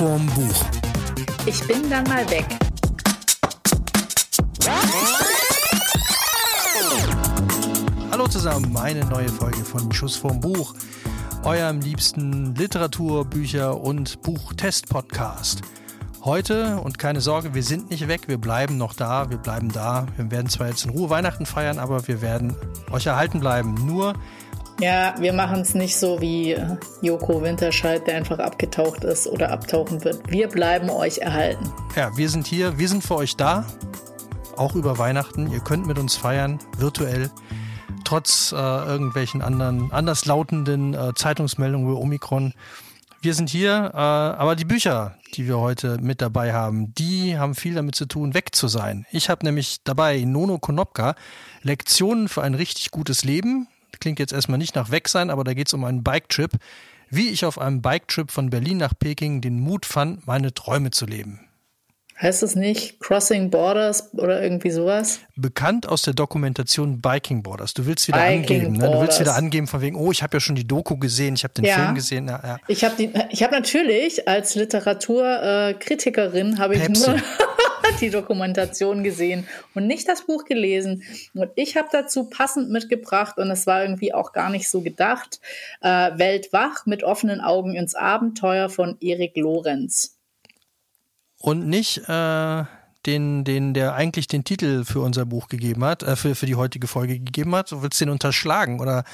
vorm Buch. Ich bin dann mal weg. Hallo zusammen, eine neue Folge von Schuss vorm Buch, eurem liebsten Literatur-, Bücher- und Buchtest-Podcast. Heute, und keine Sorge, wir sind nicht weg, wir bleiben noch da, wir bleiben da. Wir werden zwar jetzt in Ruhe Weihnachten feiern, aber wir werden euch erhalten bleiben. Nur ja, wir machen es nicht so wie äh, Joko Winterscheid, der einfach abgetaucht ist oder abtauchen wird. Wir bleiben euch erhalten. Ja, wir sind hier, wir sind für euch da, auch über Weihnachten. Ihr könnt mit uns feiern, virtuell, trotz äh, irgendwelchen anderen, anderslautenden äh, Zeitungsmeldungen über Omikron. Wir sind hier, äh, aber die Bücher, die wir heute mit dabei haben, die haben viel damit zu tun, weg zu sein. Ich habe nämlich dabei Nono Konopka, Lektionen für ein richtig gutes Leben klingt jetzt erstmal nicht nach weg sein, aber da geht es um einen Bike-Trip. Wie ich auf einem Bike-Trip von Berlin nach Peking den Mut fand, meine Träume zu leben. Heißt es nicht Crossing Borders oder irgendwie sowas? Bekannt aus der Dokumentation Biking Borders. Du willst wieder Biking angeben, ne? Du willst wieder angeben von wegen, oh, ich habe ja schon die Doku gesehen, ich habe den ja. Film gesehen. Ja, ja. Ich habe hab natürlich als Literaturkritikerin habe ich nur die Dokumentation gesehen und nicht das Buch gelesen. Und ich habe dazu passend mitgebracht, und es war irgendwie auch gar nicht so gedacht, äh, Weltwach mit offenen Augen ins Abenteuer von Erik Lorenz. Und nicht äh, den, den, der eigentlich den Titel für unser Buch gegeben hat, äh, für, für die heutige Folge gegeben hat. Du willst den unterschlagen oder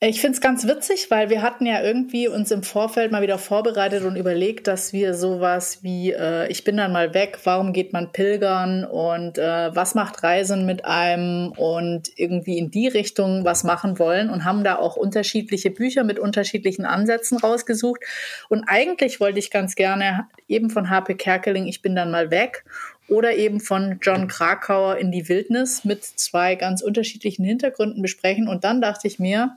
ich finde es ganz witzig, weil wir hatten ja irgendwie uns im Vorfeld mal wieder vorbereitet und überlegt, dass wir sowas wie äh, ich bin dann mal weg, warum geht man pilgern und äh, was macht Reisen mit einem und irgendwie in die Richtung was machen wollen und haben da auch unterschiedliche Bücher mit unterschiedlichen Ansätzen rausgesucht. Und eigentlich wollte ich ganz gerne eben von HP Kerkeling, ich bin dann mal weg oder eben von John Krakauer in die Wildnis mit zwei ganz unterschiedlichen Hintergründen besprechen. Und dann dachte ich mir,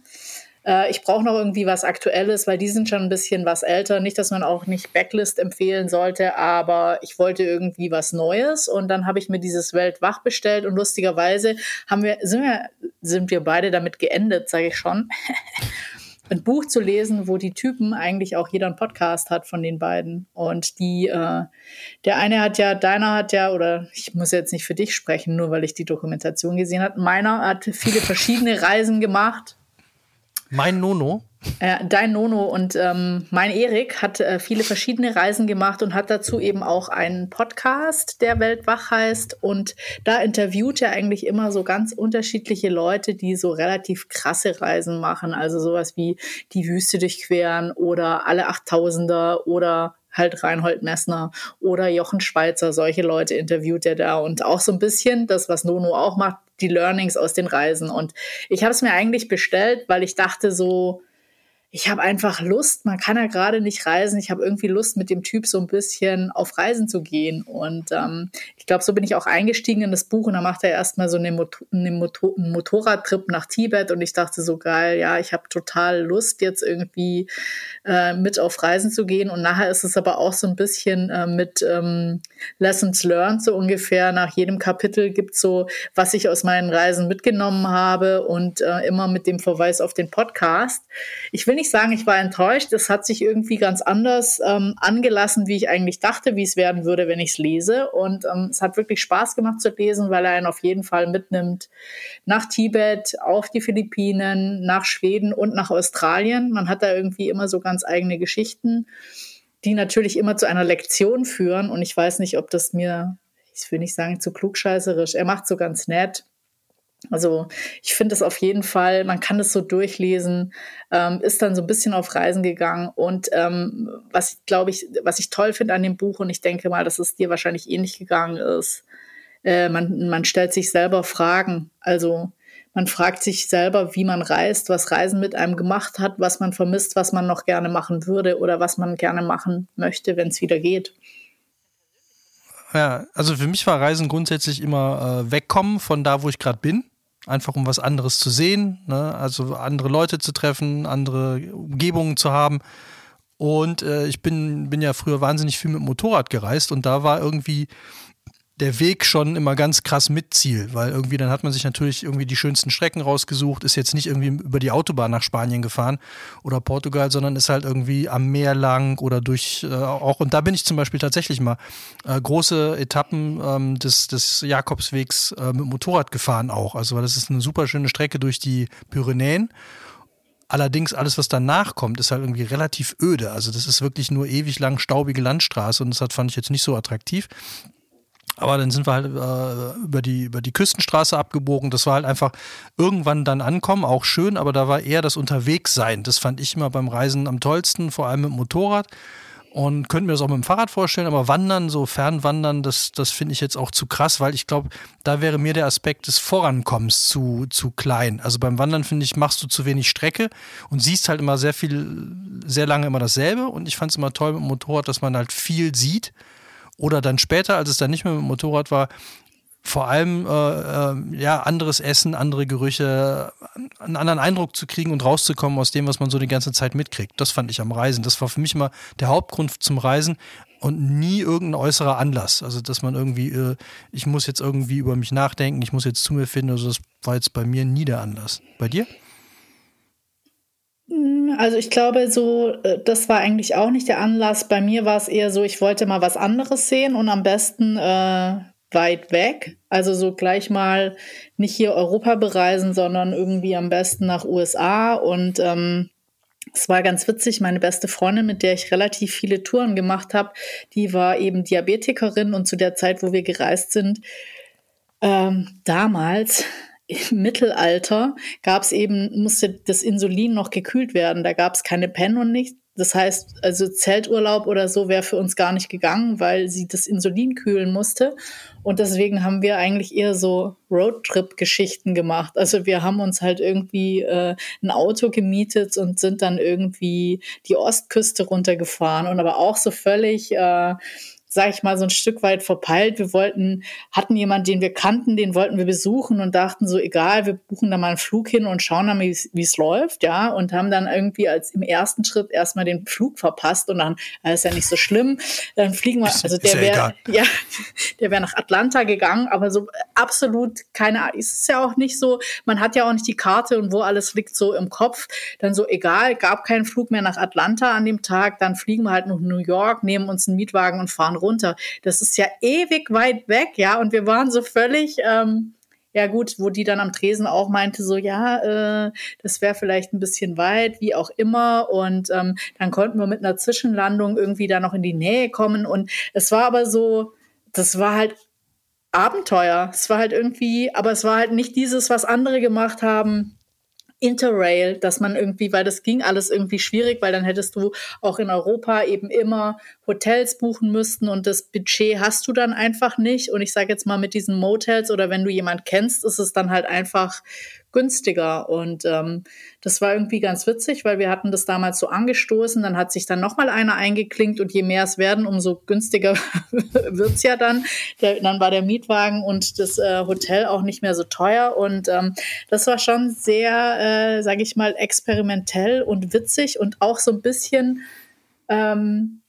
äh, ich brauche noch irgendwie was Aktuelles, weil die sind schon ein bisschen was älter. Nicht, dass man auch nicht Backlist empfehlen sollte, aber ich wollte irgendwie was Neues. Und dann habe ich mir dieses Weltwach bestellt und lustigerweise haben wir, sind wir, sind wir beide damit geendet, sage ich schon. ein Buch zu lesen, wo die Typen eigentlich auch jeder einen Podcast hat von den beiden. Und die, äh, der eine hat ja, deiner hat ja, oder ich muss jetzt nicht für dich sprechen, nur weil ich die Dokumentation gesehen habe. Meiner hat viele verschiedene Reisen gemacht. Mein Nono? Äh, dein Nono und ähm, mein Erik hat äh, viele verschiedene Reisen gemacht und hat dazu eben auch einen Podcast, der Weltwach heißt. Und da interviewt er eigentlich immer so ganz unterschiedliche Leute, die so relativ krasse Reisen machen. Also sowas wie die Wüste durchqueren oder alle Achttausender oder halt Reinhold Messner oder Jochen Schweizer, solche Leute interviewt er da und auch so ein bisschen das, was Nono auch macht, die Learnings aus den Reisen. Und ich habe es mir eigentlich bestellt, weil ich dachte so, ich habe einfach Lust, man kann ja gerade nicht reisen. Ich habe irgendwie Lust, mit dem Typ so ein bisschen auf Reisen zu gehen. Und ähm, ich glaube, so bin ich auch eingestiegen in das Buch und da macht er erstmal so eine, Mot eine Motor einen Motorradtrip nach Tibet und ich dachte so geil, ja, ich habe total Lust, jetzt irgendwie äh, mit auf Reisen zu gehen. Und nachher ist es aber auch so ein bisschen äh, mit ähm, Lessons Learned, so ungefähr. Nach jedem Kapitel gibt es so, was ich aus meinen Reisen mitgenommen habe und äh, immer mit dem Verweis auf den Podcast. Ich will nicht sagen, ich war enttäuscht. Es hat sich irgendwie ganz anders ähm, angelassen, wie ich eigentlich dachte, wie es werden würde, wenn ich es lese. Und ähm, es hat wirklich Spaß gemacht zu lesen, weil er einen auf jeden Fall mitnimmt nach Tibet, auf die Philippinen, nach Schweden und nach Australien. Man hat da irgendwie immer so ganz eigene Geschichten, die natürlich immer zu einer Lektion führen. Und ich weiß nicht, ob das mir, ich will nicht sagen, zu klugscheißerisch. Er macht so ganz nett. Also ich finde es auf jeden Fall, man kann es so durchlesen, ähm, ist dann so ein bisschen auf Reisen gegangen und ähm, was glaube ich, was ich toll finde an dem Buch und ich denke mal, dass es dir wahrscheinlich ähnlich gegangen ist, äh, man, man stellt sich selber Fragen. Also man fragt sich selber, wie man reist, was Reisen mit einem gemacht hat, was man vermisst, was man noch gerne machen würde oder was man gerne machen möchte, wenn es wieder geht. Ja, also für mich war Reisen grundsätzlich immer äh, wegkommen von da, wo ich gerade bin einfach um was anderes zu sehen, ne? also andere Leute zu treffen, andere Umgebungen zu haben. Und äh, ich bin, bin ja früher wahnsinnig viel mit Motorrad gereist und da war irgendwie der Weg schon immer ganz krass mit Ziel, weil irgendwie dann hat man sich natürlich irgendwie die schönsten Strecken rausgesucht, ist jetzt nicht irgendwie über die Autobahn nach Spanien gefahren oder Portugal, sondern ist halt irgendwie am Meer lang oder durch äh, auch, und da bin ich zum Beispiel tatsächlich mal äh, große Etappen ähm, des, des Jakobswegs äh, mit Motorrad gefahren auch. Also weil das ist eine super schöne Strecke durch die Pyrenäen. Allerdings alles, was danach kommt, ist halt irgendwie relativ öde. Also das ist wirklich nur ewig lang staubige Landstraße und das fand ich jetzt nicht so attraktiv. Aber dann sind wir halt äh, über, die, über die Küstenstraße abgebogen. Das war halt einfach irgendwann dann ankommen, auch schön, aber da war eher das Unterwegssein. Das fand ich immer beim Reisen am tollsten, vor allem mit dem Motorrad. Und könnte mir das auch mit dem Fahrrad vorstellen, aber Wandern, so Fernwandern, das, das finde ich jetzt auch zu krass, weil ich glaube, da wäre mir der Aspekt des Vorankommens zu, zu klein. Also beim Wandern, finde ich, machst du zu wenig Strecke und siehst halt immer sehr viel, sehr lange immer dasselbe. Und ich fand es immer toll mit dem Motorrad, dass man halt viel sieht oder dann später, als es dann nicht mehr mit dem Motorrad war, vor allem äh, äh, ja anderes Essen, andere Gerüche, einen anderen Eindruck zu kriegen und rauszukommen aus dem, was man so die ganze Zeit mitkriegt. Das fand ich am Reisen. Das war für mich immer der Hauptgrund zum Reisen und nie irgendein äußerer Anlass. Also dass man irgendwie, äh, ich muss jetzt irgendwie über mich nachdenken, ich muss jetzt zu mir finden. Also das war jetzt bei mir nie der Anlass. Bei dir? Also ich glaube, so, äh, das war eigentlich auch nicht der Anlass. Bei mir war es eher so, ich wollte mal was anderes sehen und am besten äh, weit weg. Also so gleich mal nicht hier Europa bereisen, sondern irgendwie am besten nach USA. Und ähm, es war ganz witzig, meine beste Freundin, mit der ich relativ viele Touren gemacht habe, die war eben Diabetikerin und zu der Zeit, wo wir gereist sind, ähm, damals im Mittelalter gab es eben, musste das Insulin noch gekühlt werden. Da gab es keine Pen und nichts. Das heißt, also Zelturlaub oder so wäre für uns gar nicht gegangen, weil sie das Insulin kühlen musste. Und deswegen haben wir eigentlich eher so Roadtrip-Geschichten gemacht. Also wir haben uns halt irgendwie äh, ein Auto gemietet und sind dann irgendwie die Ostküste runtergefahren und aber auch so völlig äh, sag ich mal, so ein Stück weit verpeilt. Wir wollten, hatten jemanden, den wir kannten, den wollten wir besuchen und dachten so, egal, wir buchen da mal einen Flug hin und schauen dann, wie es läuft, ja, und haben dann irgendwie als im ersten Schritt erstmal den Flug verpasst und dann, das ist ja nicht so schlimm, dann fliegen wir, also der wäre, ja, der wäre nach Atlanta gegangen, aber so absolut keine, ist es ja auch nicht so, man hat ja auch nicht die Karte und wo alles liegt so im Kopf, dann so, egal, gab keinen Flug mehr nach Atlanta an dem Tag, dann fliegen wir halt nach New York, nehmen uns einen Mietwagen und fahren runter. Das ist ja ewig weit weg, ja. Und wir waren so völlig, ähm, ja gut, wo die dann am Tresen auch meinte, so ja, äh, das wäre vielleicht ein bisschen weit, wie auch immer. Und ähm, dann konnten wir mit einer Zwischenlandung irgendwie da noch in die Nähe kommen. Und es war aber so, das war halt Abenteuer. Es war halt irgendwie, aber es war halt nicht dieses, was andere gemacht haben Interrail, dass man irgendwie, weil das ging alles irgendwie schwierig, weil dann hättest du auch in Europa eben immer Hotels buchen müssten und das Budget hast du dann einfach nicht. Und ich sage jetzt mal mit diesen Motels oder wenn du jemand kennst, ist es dann halt einfach günstiger. Und ähm, das war irgendwie ganz witzig, weil wir hatten das damals so angestoßen. Dann hat sich dann nochmal einer eingeklinkt und je mehr es werden, umso günstiger wird's ja dann. Der, dann war der Mietwagen und das äh, Hotel auch nicht mehr so teuer. Und ähm, das war schon sehr, äh, sage ich mal, experimentell und witzig und auch so ein bisschen ähm,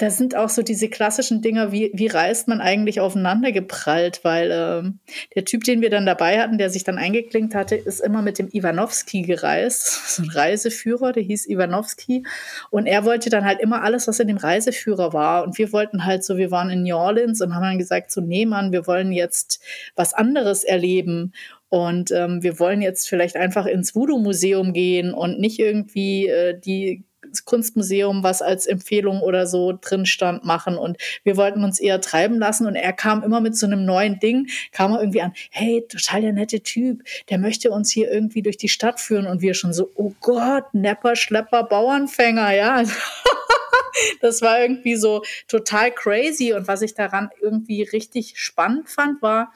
da sind auch so diese klassischen Dinger, wie, wie reist man eigentlich aufeinander geprallt, weil äh, der Typ, den wir dann dabei hatten, der sich dann eingeklinkt hatte, ist immer mit dem Iwanowski gereist, so ein Reiseführer, der hieß Iwanowski. Und er wollte dann halt immer alles, was in dem Reiseführer war. Und wir wollten halt so, wir waren in New Orleans und haben dann gesagt, so nee Mann, wir wollen jetzt was anderes erleben. Und ähm, wir wollen jetzt vielleicht einfach ins Voodoo-Museum gehen und nicht irgendwie äh, die Kunstmuseum was als Empfehlung oder so drin stand machen. Und wir wollten uns eher treiben lassen. Und er kam immer mit so einem neuen Ding, kam er irgendwie an, hey, total der nette Typ, der möchte uns hier irgendwie durch die Stadt führen. Und wir schon so, oh Gott, Nepper, Schlepper, Bauernfänger, ja. das war irgendwie so total crazy. Und was ich daran irgendwie richtig spannend fand, war,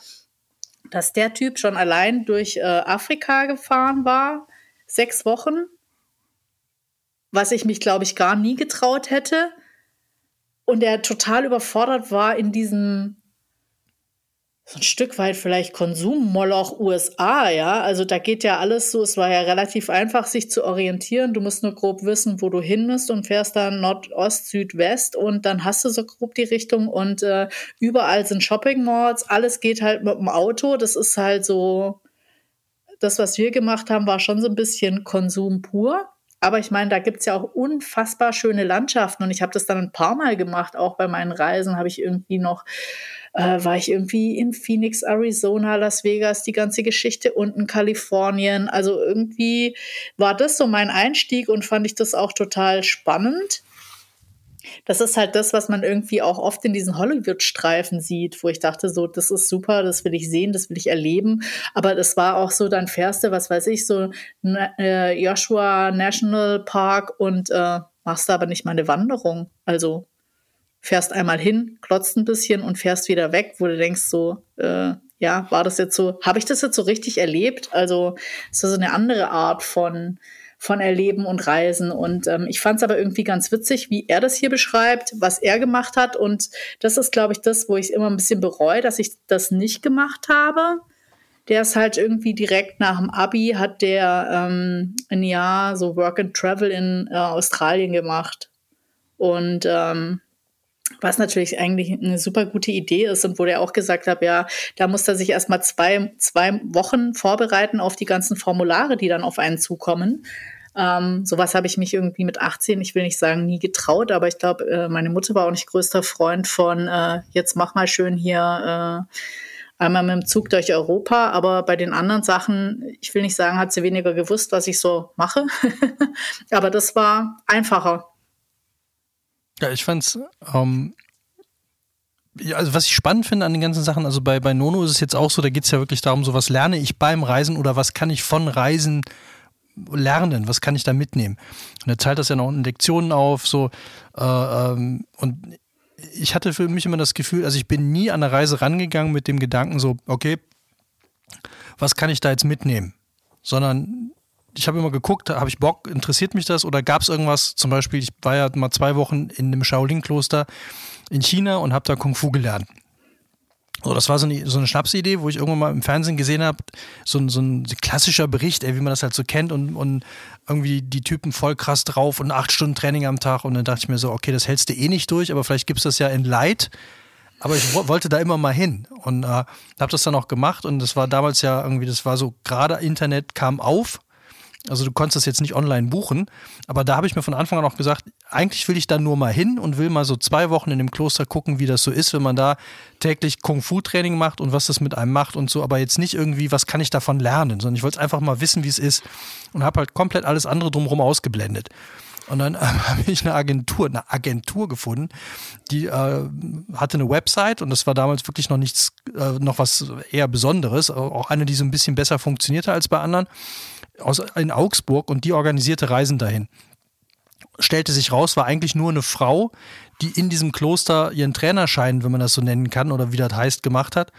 dass der Typ schon allein durch äh, Afrika gefahren war, sechs Wochen was ich mich, glaube ich, gar nie getraut hätte. Und er total überfordert war in diesem, so ein Stück weit vielleicht Konsummoloch USA, ja. Also da geht ja alles so, es war ja relativ einfach, sich zu orientieren. Du musst nur grob wissen, wo du hin musst und fährst dann Nordost, Südwest und dann hast du so grob die Richtung und äh, überall sind Shopping Malls, alles geht halt mit dem Auto. Das ist halt so, das, was wir gemacht haben, war schon so ein bisschen Konsum pur. Aber ich meine, da gibt es ja auch unfassbar schöne Landschaften und ich habe das dann ein paar Mal gemacht, auch bei meinen Reisen habe ich irgendwie noch äh, war ich irgendwie in Phoenix, Arizona, Las Vegas, die ganze Geschichte unten Kalifornien. Also irgendwie war das so mein Einstieg und fand ich das auch total spannend. Das ist halt das, was man irgendwie auch oft in diesen Hollywood-Streifen sieht, wo ich dachte, so, das ist super, das will ich sehen, das will ich erleben. Aber das war auch so, dann fährst du, was weiß ich, so äh, Joshua National Park und äh, machst da aber nicht mal eine Wanderung. Also fährst einmal hin, klotzt ein bisschen und fährst wieder weg, wo du denkst so, äh, ja, war das jetzt so, habe ich das jetzt so richtig erlebt? Also es ist so eine andere Art von von Erleben und Reisen. Und ähm, ich fand es aber irgendwie ganz witzig, wie er das hier beschreibt, was er gemacht hat. Und das ist, glaube ich, das, wo ich immer ein bisschen bereue, dass ich das nicht gemacht habe. Der ist halt irgendwie direkt nach dem Abi, hat der ähm, ein Jahr so Work and Travel in äh, Australien gemacht. Und ähm, was natürlich eigentlich eine super gute Idee ist und wo der auch gesagt hat, ja, da muss er sich erstmal zwei, zwei Wochen vorbereiten auf die ganzen Formulare, die dann auf einen zukommen. Ähm, sowas habe ich mich irgendwie mit 18, ich will nicht sagen, nie getraut, aber ich glaube, äh, meine Mutter war auch nicht größter Freund von, äh, jetzt mach mal schön hier äh, einmal mit dem Zug durch Europa, aber bei den anderen Sachen, ich will nicht sagen, hat sie weniger gewusst, was ich so mache, aber das war einfacher. Ja, ich fand's, ähm, ja, also was ich spannend finde an den ganzen Sachen, also bei, bei Nono ist es jetzt auch so, da geht es ja wirklich darum, so was lerne ich beim Reisen oder was kann ich von Reisen lernen, was kann ich da mitnehmen. Und er teilt das ja noch in Lektionen auf, so äh, ähm, und ich hatte für mich immer das Gefühl, also ich bin nie an der Reise rangegangen mit dem Gedanken so, okay, was kann ich da jetzt mitnehmen? Sondern ich habe immer geguckt, habe ich Bock, interessiert mich das oder gab es irgendwas, zum Beispiel, ich war ja mal zwei Wochen in einem Shaolin-Kloster in China und habe da Kung Fu gelernt. So, das war so eine, so eine Schnapsidee, wo ich irgendwann mal im Fernsehen gesehen habe, so, so ein klassischer Bericht, ey, wie man das halt so kennt und, und irgendwie die Typen voll krass drauf und acht Stunden Training am Tag und dann dachte ich mir so, okay, das hältst du eh nicht durch, aber vielleicht gibt es das ja in Light. Aber ich wollte da immer mal hin und äh, habe das dann auch gemacht und das war damals ja irgendwie, das war so gerade Internet kam auf also du konntest das jetzt nicht online buchen, aber da habe ich mir von Anfang an auch gesagt, eigentlich will ich da nur mal hin und will mal so zwei Wochen in dem Kloster gucken, wie das so ist, wenn man da täglich Kung-Fu-Training macht und was das mit einem macht und so, aber jetzt nicht irgendwie, was kann ich davon lernen, sondern ich wollte einfach mal wissen, wie es ist und habe halt komplett alles andere drumherum ausgeblendet. Und dann äh, habe ich eine Agentur, eine Agentur gefunden, die äh, hatte eine Website und das war damals wirklich noch nichts, äh, noch was eher Besonderes, auch eine, die so ein bisschen besser funktionierte als bei anderen aus, in Augsburg und die organisierte Reisen dahin. Stellte sich raus, war eigentlich nur eine Frau, die in diesem Kloster ihren Trainerschein, wenn man das so nennen kann oder wie das heißt, gemacht hat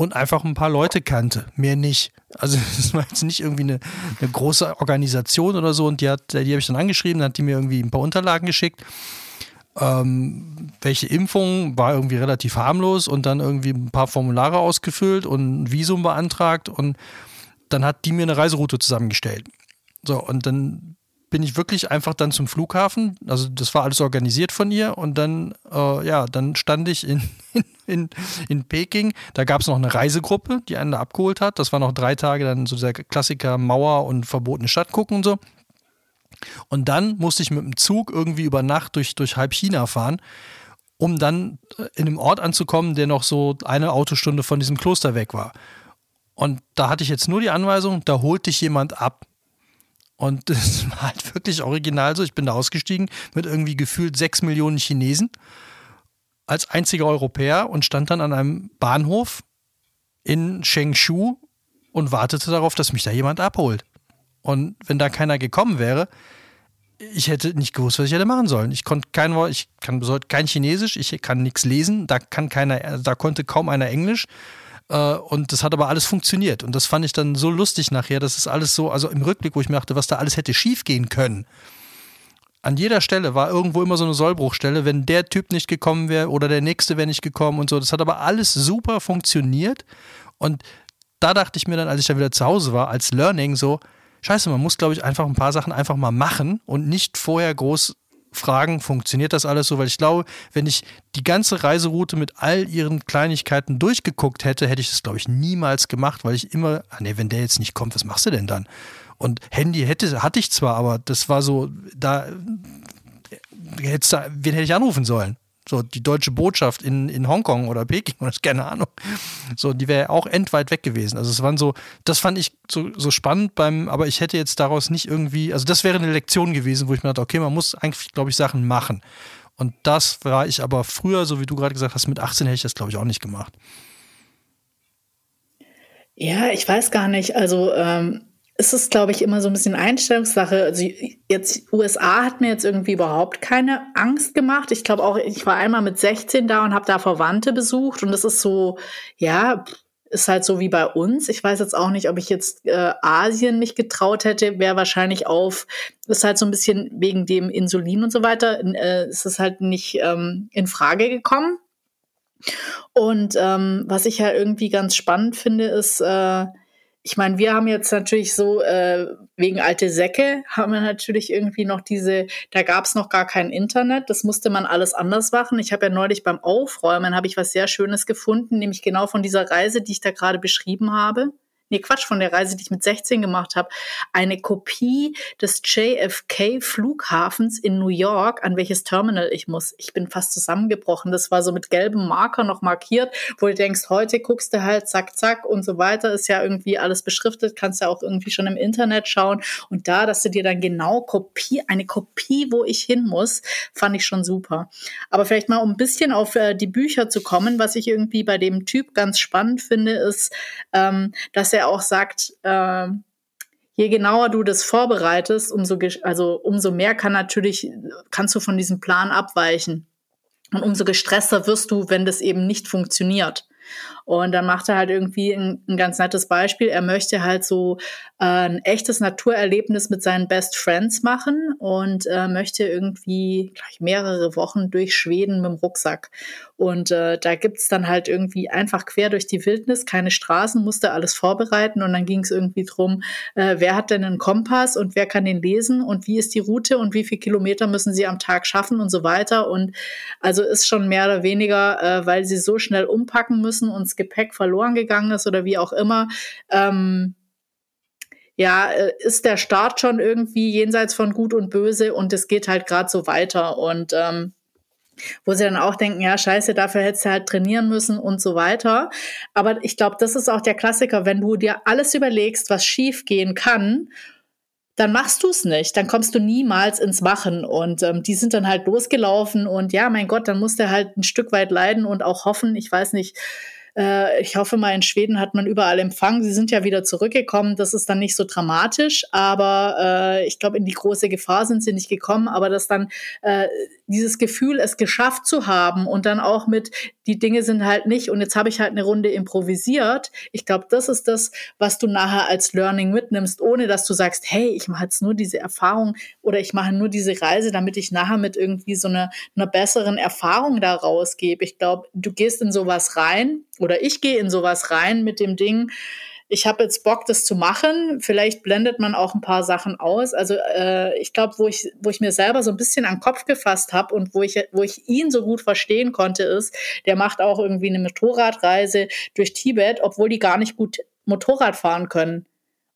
und einfach ein paar Leute kannte, mehr nicht. Also das war jetzt nicht irgendwie eine, eine große Organisation oder so und die die habe ich dann angeschrieben, dann hat die mir irgendwie ein paar Unterlagen geschickt. Ähm, welche Impfung war irgendwie relativ harmlos und dann irgendwie ein paar Formulare ausgefüllt und ein Visum beantragt und dann hat die mir eine Reiseroute zusammengestellt. So, und dann bin ich wirklich einfach dann zum Flughafen. Also das war alles organisiert von ihr und dann, äh, ja, dann stand ich in, in, in Peking. Da gab es noch eine Reisegruppe, die einen da abgeholt hat. Das war noch drei Tage dann so der Klassiker Mauer und verbotene Stadt gucken und so. Und dann musste ich mit dem Zug irgendwie über Nacht durch, durch halb China fahren, um dann in einem Ort anzukommen, der noch so eine Autostunde von diesem Kloster weg war. Und da hatte ich jetzt nur die Anweisung, da holt dich jemand ab. Und das war halt wirklich original so. Ich bin da ausgestiegen mit irgendwie gefühlt sechs Millionen Chinesen als einziger Europäer und stand dann an einem Bahnhof in Shengshu und wartete darauf, dass mich da jemand abholt. Und wenn da keiner gekommen wäre, ich hätte nicht gewusst, was ich hätte machen sollen. Ich konnte kein Wort, ich kann kein Chinesisch, ich kann nichts lesen, da kann keiner, da konnte kaum einer Englisch. Äh, und das hat aber alles funktioniert. Und das fand ich dann so lustig nachher. Das ist alles so, also im Rückblick, wo ich mir dachte, was da alles hätte schief gehen können. an jeder Stelle war irgendwo immer so eine Sollbruchstelle, wenn der Typ nicht gekommen wäre oder der nächste wäre nicht gekommen und so. Das hat aber alles super funktioniert. Und da dachte ich mir dann, als ich dann wieder zu Hause war, als Learning so, scheiße, man muss, glaube ich, einfach ein paar Sachen einfach mal machen und nicht vorher groß fragen, funktioniert das alles so? Weil ich glaube, wenn ich die ganze Reiseroute mit all ihren Kleinigkeiten durchgeguckt hätte, hätte ich das, glaube ich, niemals gemacht, weil ich immer, ah nee, wenn der jetzt nicht kommt, was machst du denn dann? Und Handy hätte, hatte ich zwar, aber das war so, da, hättest du, wen hätte ich anrufen sollen? So, die deutsche Botschaft in, in Hongkong oder Peking oder keine Ahnung. So, die wäre auch endweit weg gewesen. Also es waren so, das fand ich so, so spannend beim, aber ich hätte jetzt daraus nicht irgendwie, also das wäre eine Lektion gewesen, wo ich mir dachte, okay, man muss eigentlich, glaube ich, Sachen machen. Und das war ich aber früher, so wie du gerade gesagt hast, mit 18 hätte ich das, glaube ich, auch nicht gemacht. Ja, ich weiß gar nicht. Also ähm, ist es, glaube ich, immer so ein bisschen Einstellungssache. Also jetzt USA hat mir jetzt irgendwie überhaupt keine Angst gemacht. Ich glaube auch, ich war einmal mit 16 da und habe da Verwandte besucht und das ist so, ja, ist halt so wie bei uns. Ich weiß jetzt auch nicht, ob ich jetzt äh, Asien mich getraut hätte, wäre wahrscheinlich auf, ist halt so ein bisschen wegen dem Insulin und so weiter, äh, ist es halt nicht ähm, in Frage gekommen. Und ähm, was ich halt irgendwie ganz spannend finde, ist, äh, ich meine, wir haben jetzt natürlich so, äh, wegen alte Säcke, haben wir natürlich irgendwie noch diese, da gab es noch gar kein Internet, das musste man alles anders machen. Ich habe ja neulich beim Aufräumen, habe ich was sehr Schönes gefunden, nämlich genau von dieser Reise, die ich da gerade beschrieben habe nee, Quatsch, von der Reise, die ich mit 16 gemacht habe, eine Kopie des JFK Flughafens in New York, an welches Terminal ich muss. Ich bin fast zusammengebrochen. Das war so mit gelbem Marker noch markiert, wo du denkst, heute guckst du halt zack, zack und so weiter. Ist ja irgendwie alles beschriftet, kannst ja auch irgendwie schon im Internet schauen. Und da, dass du dir dann genau Kopie, eine Kopie, wo ich hin muss, fand ich schon super. Aber vielleicht mal, um ein bisschen auf äh, die Bücher zu kommen, was ich irgendwie bei dem Typ ganz spannend finde, ist, ähm, dass er er auch sagt, äh, je genauer du das vorbereitest, umso, also umso mehr kann natürlich, kannst du von diesem Plan abweichen. Und umso gestresster wirst du, wenn das eben nicht funktioniert. Und dann macht er halt irgendwie ein, ein ganz nettes Beispiel. Er möchte halt so äh, ein echtes Naturerlebnis mit seinen Best Friends machen und äh, möchte irgendwie gleich mehrere Wochen durch Schweden mit dem Rucksack. Und äh, da gibt's dann halt irgendwie einfach quer durch die Wildnis, keine Straßen, musste alles vorbereiten. Und dann ging es irgendwie drum, äh, wer hat denn einen Kompass und wer kann den lesen und wie ist die Route und wie viele Kilometer müssen sie am Tag schaffen und so weiter. Und also ist schon mehr oder weniger, äh, weil sie so schnell umpacken müssen und Gepäck verloren gegangen ist oder wie auch immer. Ähm, ja, äh, ist der Start schon irgendwie jenseits von Gut und Böse und es geht halt gerade so weiter. Und ähm, wo sie dann auch denken, ja, scheiße, dafür hättest du halt trainieren müssen und so weiter. Aber ich glaube, das ist auch der Klassiker, wenn du dir alles überlegst, was schief gehen kann, dann machst du es nicht. Dann kommst du niemals ins Machen. Und ähm, die sind dann halt losgelaufen und ja, mein Gott, dann muss der halt ein Stück weit leiden und auch hoffen, ich weiß nicht, äh, ich hoffe mal, in Schweden hat man überall Empfang. Sie sind ja wieder zurückgekommen. Das ist dann nicht so dramatisch, aber äh, ich glaube, in die große Gefahr sind sie nicht gekommen. Aber dass dann äh, dieses Gefühl, es geschafft zu haben und dann auch mit, die Dinge sind halt nicht und jetzt habe ich halt eine Runde improvisiert. Ich glaube, das ist das, was du nachher als Learning mitnimmst, ohne dass du sagst, hey, ich mache jetzt nur diese Erfahrung oder ich mache nur diese Reise, damit ich nachher mit irgendwie so einer, einer besseren Erfahrung da rausgebe. Ich glaube, du gehst in sowas rein oder ich gehe in sowas rein mit dem Ding, ich habe jetzt Bock, das zu machen. Vielleicht blendet man auch ein paar Sachen aus. Also äh, ich glaube, wo ich, wo ich mir selber so ein bisschen an den Kopf gefasst habe und wo ich, wo ich ihn so gut verstehen konnte, ist, der macht auch irgendwie eine Motorradreise durch Tibet, obwohl die gar nicht gut Motorrad fahren können.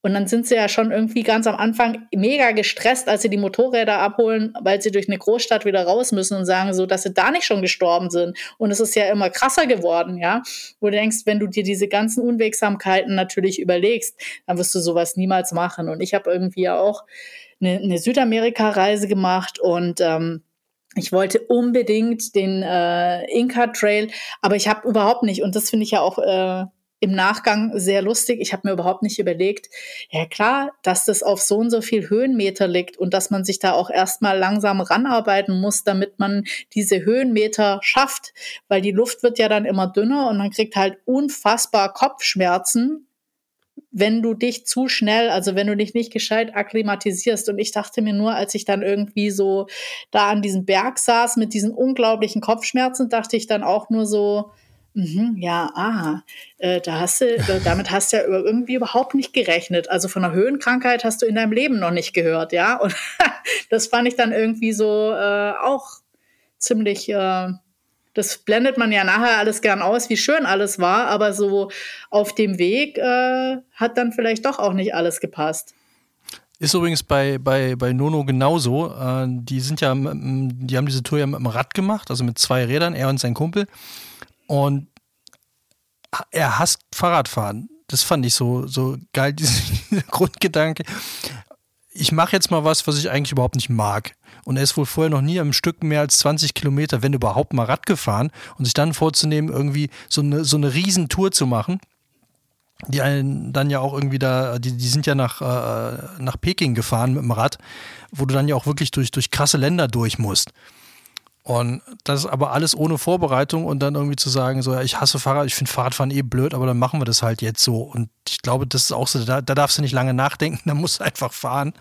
Und dann sind sie ja schon irgendwie ganz am Anfang mega gestresst, als sie die Motorräder abholen, weil sie durch eine Großstadt wieder raus müssen und sagen so, dass sie da nicht schon gestorben sind. Und es ist ja immer krasser geworden, ja. Wo du denkst, wenn du dir diese ganzen Unwegsamkeiten natürlich überlegst, dann wirst du sowas niemals machen. Und ich habe irgendwie ja auch eine, eine Südamerika-Reise gemacht und ähm, ich wollte unbedingt den äh, Inca Trail, aber ich habe überhaupt nicht, und das finde ich ja auch äh, im Nachgang sehr lustig. Ich habe mir überhaupt nicht überlegt, ja klar, dass das auf so und so viel Höhenmeter liegt und dass man sich da auch erstmal langsam ranarbeiten muss, damit man diese Höhenmeter schafft, weil die Luft wird ja dann immer dünner und man kriegt halt unfassbar Kopfschmerzen, wenn du dich zu schnell, also wenn du dich nicht gescheit akklimatisierst. Und ich dachte mir nur, als ich dann irgendwie so da an diesem Berg saß mit diesen unglaublichen Kopfschmerzen, dachte ich dann auch nur so, Mhm, ja, ah, äh, da hast du, damit hast du ja irgendwie überhaupt nicht gerechnet. Also von einer Höhenkrankheit hast du in deinem Leben noch nicht gehört, ja. Und das fand ich dann irgendwie so äh, auch ziemlich, äh, das blendet man ja nachher alles gern aus, wie schön alles war, aber so auf dem Weg äh, hat dann vielleicht doch auch nicht alles gepasst. Ist übrigens bei, bei, bei Nono genauso. Äh, die sind ja, die haben diese Tour ja mit dem Rad gemacht, also mit zwei Rädern, er und sein Kumpel. Und er hasst Fahrradfahren. Das fand ich so, so geil, dieser Grundgedanke. Ich mache jetzt mal was, was ich eigentlich überhaupt nicht mag. Und er ist wohl vorher noch nie am Stück mehr als 20 Kilometer, wenn überhaupt mal Rad gefahren und sich dann vorzunehmen, irgendwie so eine, so eine Riesentour zu machen. Die einen dann ja auch irgendwie da, die, die sind ja nach, äh, nach Peking gefahren mit dem Rad, wo du dann ja auch wirklich durch, durch krasse Länder durch musst. Und das ist aber alles ohne Vorbereitung und dann irgendwie zu sagen, so, ja, ich hasse Fahrrad, ich finde Fahrradfahren eh blöd, aber dann machen wir das halt jetzt so. Und ich glaube, das ist auch so, da, da darfst du nicht lange nachdenken, da musst du einfach fahren.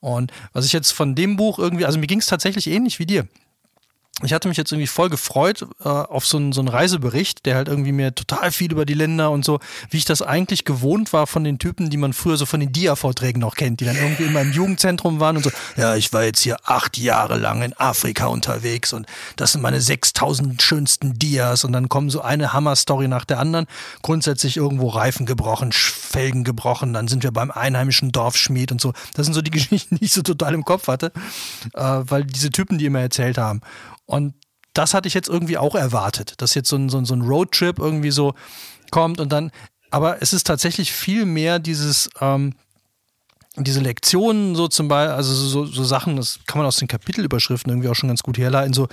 Und was ich jetzt von dem Buch irgendwie, also mir ging es tatsächlich ähnlich wie dir ich hatte mich jetzt irgendwie voll gefreut äh, auf so einen, so einen Reisebericht, der halt irgendwie mir total viel über die Länder und so, wie ich das eigentlich gewohnt war von den Typen, die man früher so von den Dia-Vorträgen noch kennt, die dann irgendwie immer im Jugendzentrum waren und so, ja, ich war jetzt hier acht Jahre lang in Afrika unterwegs und das sind meine 6000 schönsten Dias und dann kommen so eine Hammer-Story nach der anderen. Grundsätzlich irgendwo Reifen gebrochen, Felgen gebrochen, dann sind wir beim einheimischen Dorfschmied und so. Das sind so die Geschichten, die ich so total im Kopf hatte, äh, weil diese Typen die immer erzählt haben. Und das hatte ich jetzt irgendwie auch erwartet, dass jetzt so ein, so ein, so ein Roadtrip irgendwie so kommt und dann, aber es ist tatsächlich viel mehr dieses, ähm, diese Lektionen so zum Beispiel, also so, so Sachen, das kann man aus den Kapitelüberschriften irgendwie auch schon ganz gut herleiten. So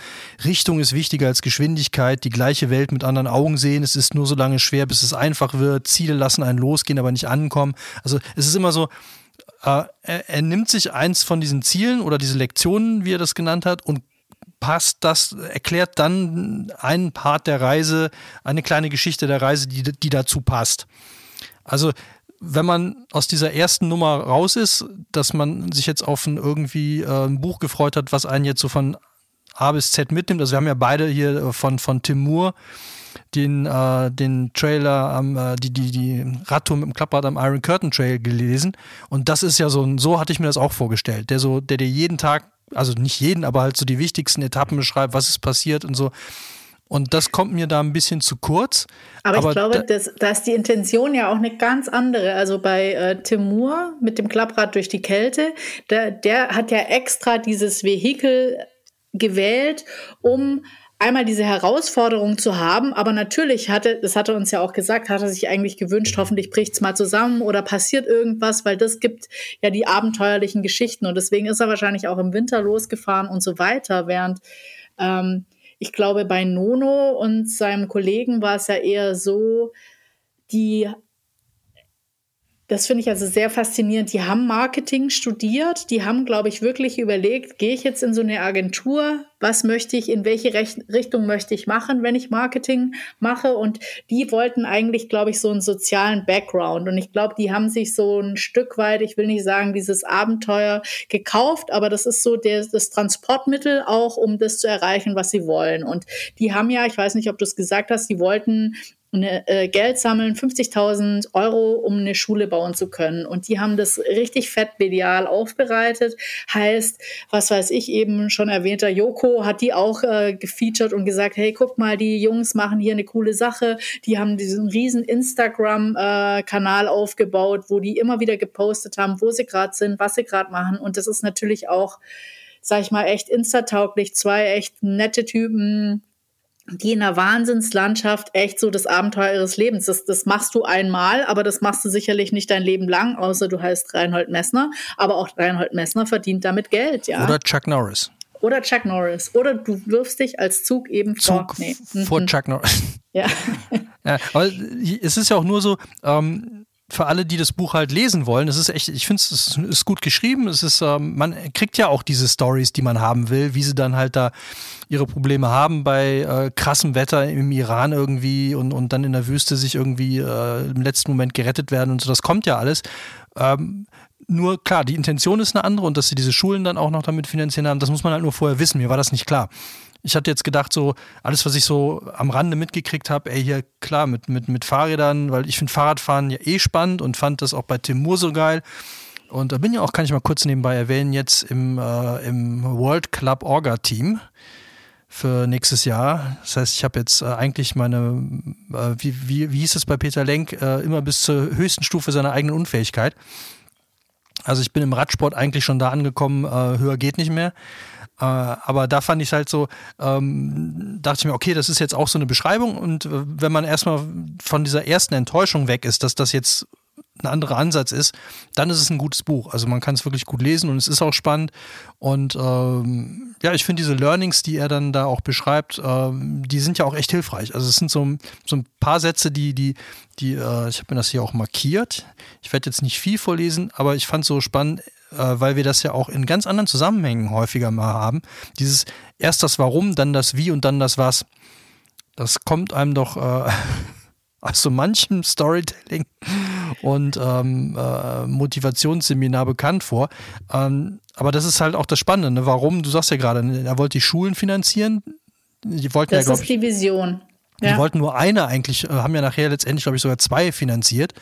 Richtung ist wichtiger als Geschwindigkeit, die gleiche Welt mit anderen Augen sehen. Es ist nur so lange schwer, bis es einfach wird. Ziele lassen einen losgehen, aber nicht ankommen. Also es ist immer so, äh, er, er nimmt sich eins von diesen Zielen oder diese Lektionen, wie er das genannt hat, und passt das, erklärt dann einen Part der Reise, eine kleine Geschichte der Reise, die, die dazu passt. Also wenn man aus dieser ersten Nummer raus ist, dass man sich jetzt auf ein irgendwie äh, ein Buch gefreut hat, was einen jetzt so von A bis Z mitnimmt. Also wir haben ja beide hier äh, von, von Timur den, äh, den Trailer am, äh, die, die, die Radtour mit dem Klapprad am Iron Curtain Trail gelesen. Und das ist ja so, so hatte ich mir das auch vorgestellt, der so, der dir jeden Tag also nicht jeden, aber halt so die wichtigsten Etappen beschreibt, was ist passiert und so. Und das kommt mir da ein bisschen zu kurz. Aber, aber ich glaube, da, das, da ist die Intention ja auch eine ganz andere. Also bei äh, Timur mit dem Klapprad durch die Kälte, der, der hat ja extra dieses Vehikel gewählt, um einmal diese Herausforderung zu haben, aber natürlich hatte, das hatte uns ja auch gesagt, hat er sich eigentlich gewünscht, hoffentlich bricht es mal zusammen oder passiert irgendwas, weil das gibt ja die abenteuerlichen Geschichten. Und deswegen ist er wahrscheinlich auch im Winter losgefahren und so weiter, während ähm, ich glaube, bei Nono und seinem Kollegen war es ja eher so, die das finde ich also sehr faszinierend. Die haben Marketing studiert, die haben, glaube ich, wirklich überlegt, gehe ich jetzt in so eine Agentur, was möchte ich, in welche Rech Richtung möchte ich machen, wenn ich Marketing mache. Und die wollten eigentlich, glaube ich, so einen sozialen Background. Und ich glaube, die haben sich so ein Stück weit, ich will nicht sagen, dieses Abenteuer gekauft, aber das ist so der, das Transportmittel auch, um das zu erreichen, was sie wollen. Und die haben ja, ich weiß nicht, ob du es gesagt hast, die wollten eine, äh, Geld sammeln, 50.000 Euro, um eine Schule bauen zu können. Und die haben das richtig fett medial aufbereitet. Heißt, was weiß ich eben schon erwähnter Joko hat die auch äh, gefeatured und gesagt, hey, guck mal, die Jungs machen hier eine coole Sache. Die haben diesen riesen Instagram-Kanal äh, aufgebaut, wo die immer wieder gepostet haben, wo sie gerade sind, was sie gerade machen. Und das ist natürlich auch, sag ich mal, echt instatauglich. Zwei echt nette Typen, die in einer Wahnsinnslandschaft echt so das Abenteuer ihres Lebens. Das, das machst du einmal, aber das machst du sicherlich nicht dein Leben lang, außer du heißt Reinhold Messner. Aber auch Reinhold Messner verdient damit Geld, ja. Oder Chuck Norris. Oder Chuck Norris. Oder du wirfst dich als Zug eben Zug vor. Nee. vor mhm. Chuck Norris. Ja. ja. Aber es ist ja auch nur so, ähm, für alle, die das Buch halt lesen wollen, es ist echt, ich finde es ist gut geschrieben. Es ist, ähm, man kriegt ja auch diese Stories, die man haben will, wie sie dann halt da ihre Probleme haben bei äh, krassem Wetter im Iran irgendwie und, und dann in der Wüste sich irgendwie äh, im letzten Moment gerettet werden und so. Das kommt ja alles. Ähm, nur klar, die Intention ist eine andere und dass sie diese Schulen dann auch noch damit finanzieren haben, das muss man halt nur vorher wissen. Mir war das nicht klar. Ich hatte jetzt gedacht, so alles, was ich so am Rande mitgekriegt habe, ey, hier klar, mit, mit, mit Fahrrädern, weil ich finde Fahrradfahren ja eh spannend und fand das auch bei Timur so geil. Und da bin ja auch, kann ich mal kurz nebenbei erwähnen, jetzt im, äh, im World Club Orga Team für nächstes Jahr. Das heißt, ich habe jetzt äh, eigentlich meine, äh, wie, wie, wie hieß es bei Peter Lenk, äh, immer bis zur höchsten Stufe seiner eigenen Unfähigkeit. Also ich bin im Radsport eigentlich schon da angekommen, äh, höher geht nicht mehr. Äh, aber da fand ich halt so, ähm, dachte ich mir, okay, das ist jetzt auch so eine Beschreibung und äh, wenn man erstmal von dieser ersten Enttäuschung weg ist, dass das jetzt ein anderer Ansatz ist, dann ist es ein gutes Buch. Also man kann es wirklich gut lesen und es ist auch spannend. Und ähm, ja, ich finde diese Learnings, die er dann da auch beschreibt, ähm, die sind ja auch echt hilfreich. Also es sind so, so ein paar Sätze, die, die, die, äh, ich habe mir das hier auch markiert. Ich werde jetzt nicht viel vorlesen, aber ich fand es so spannend, weil wir das ja auch in ganz anderen Zusammenhängen häufiger mal haben. Dieses erst das Warum, dann das Wie und dann das Was. Das kommt einem doch äh, aus so manchem Storytelling und ähm, äh, Motivationsseminar bekannt vor. Ähm, aber das ist halt auch das Spannende. Ne? Warum? Du sagst ja gerade, er wollte die Schulen finanzieren. Die wollten das ja, ist die Vision. Die ja. wollten nur eine eigentlich, äh, haben ja nachher letztendlich, glaube ich, sogar zwei finanziert.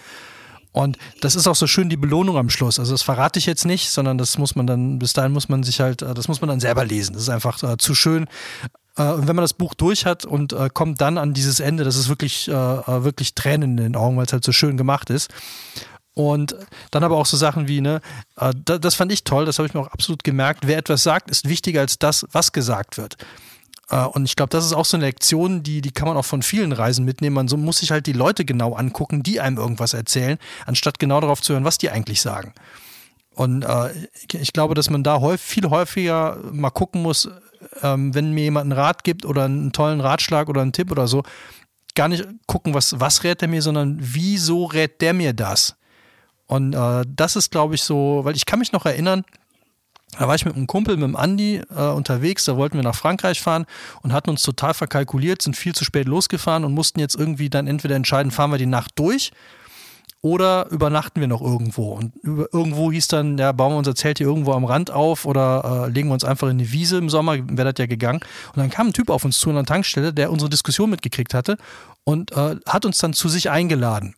Und das ist auch so schön die Belohnung am Schluss. Also das verrate ich jetzt nicht, sondern das muss man dann, bis dahin muss man sich halt, äh, das muss man dann selber lesen. Das ist einfach äh, zu schön. Äh, und wenn man das Buch durch hat und äh, kommt dann an dieses Ende, das ist wirklich, äh, äh wirklich Tränen in den Augen, weil es halt so schön gemacht ist. Und dann aber auch so Sachen wie, ne, das fand ich toll, das habe ich mir auch absolut gemerkt. Wer etwas sagt, ist wichtiger als das, was gesagt wird. Äh, und ich glaube, das ist auch so eine Lektion, die, die kann man auch von vielen Reisen mitnehmen. Man so muss sich halt die Leute genau angucken, die einem irgendwas erzählen, anstatt genau darauf zu hören, was die eigentlich sagen. Und äh, ich glaube, dass man da häufig, viel häufiger mal gucken muss, ähm, wenn mir jemand einen Rat gibt oder einen tollen Ratschlag oder einen Tipp oder so, gar nicht gucken, was, was rät er mir, sondern wieso rät der mir das? Und äh, das ist, glaube ich, so, weil ich kann mich noch erinnern, da war ich mit einem Kumpel, mit dem Andi äh, unterwegs, da wollten wir nach Frankreich fahren und hatten uns total verkalkuliert, sind viel zu spät losgefahren und mussten jetzt irgendwie dann entweder entscheiden, fahren wir die Nacht durch oder übernachten wir noch irgendwo? Und irgendwo hieß dann, ja, bauen wir unser Zelt hier irgendwo am Rand auf oder äh, legen wir uns einfach in die Wiese im Sommer, wäre das ja gegangen. Und dann kam ein Typ auf uns zu an der Tankstelle, der unsere Diskussion mitgekriegt hatte und äh, hat uns dann zu sich eingeladen.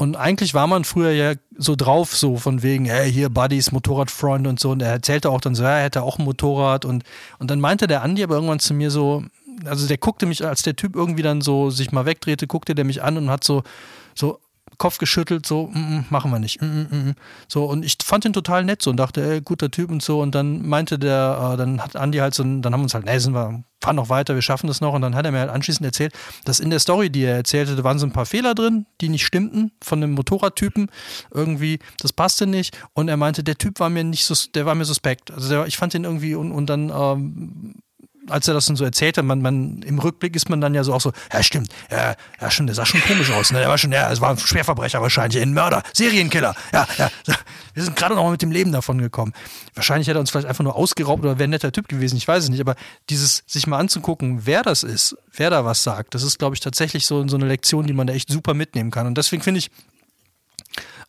Und eigentlich war man früher ja so drauf, so von wegen, hey, hier Buddies, Motorradfreunde und so. Und er erzählte auch dann so, ja, er hätte auch ein Motorrad. Und, und dann meinte der Andi aber irgendwann zu mir so, also der guckte mich, als der Typ irgendwie dann so sich mal wegdrehte, guckte der mich an und hat so, so Kopf geschüttelt, so, mm, mm, machen wir nicht. Mm, mm, mm, so, und ich fand ihn total nett so und dachte, ey, guter Typ und so. Und dann meinte der, äh, dann hat Andi halt so, dann haben wir uns halt, nee, sind wir, fahren noch weiter, wir schaffen das noch. Und dann hat er mir halt anschließend erzählt, dass in der Story, die er erzählte, da waren so ein paar Fehler drin, die nicht stimmten von dem Motorradtypen. Irgendwie, das passte nicht. Und er meinte, der Typ war mir nicht so, der war mir suspekt. Also der, ich fand ihn irgendwie und, und dann ähm, als er das dann so erzählte, man, man, im Rückblick ist man dann ja so auch so, ja stimmt, ja, ja schon, der sah schon komisch aus, ne? Der war schon, ja, es war ein Schwerverbrecher wahrscheinlich, ein Mörder, Serienkiller, ja, ja. Wir sind gerade noch mal mit dem Leben davon gekommen. Wahrscheinlich hätte er uns vielleicht einfach nur ausgeraubt oder wäre ein netter Typ gewesen, ich weiß es nicht, aber dieses, sich mal anzugucken, wer das ist, wer da was sagt, das ist, glaube ich, tatsächlich so, so eine Lektion, die man da echt super mitnehmen kann. Und deswegen finde ich,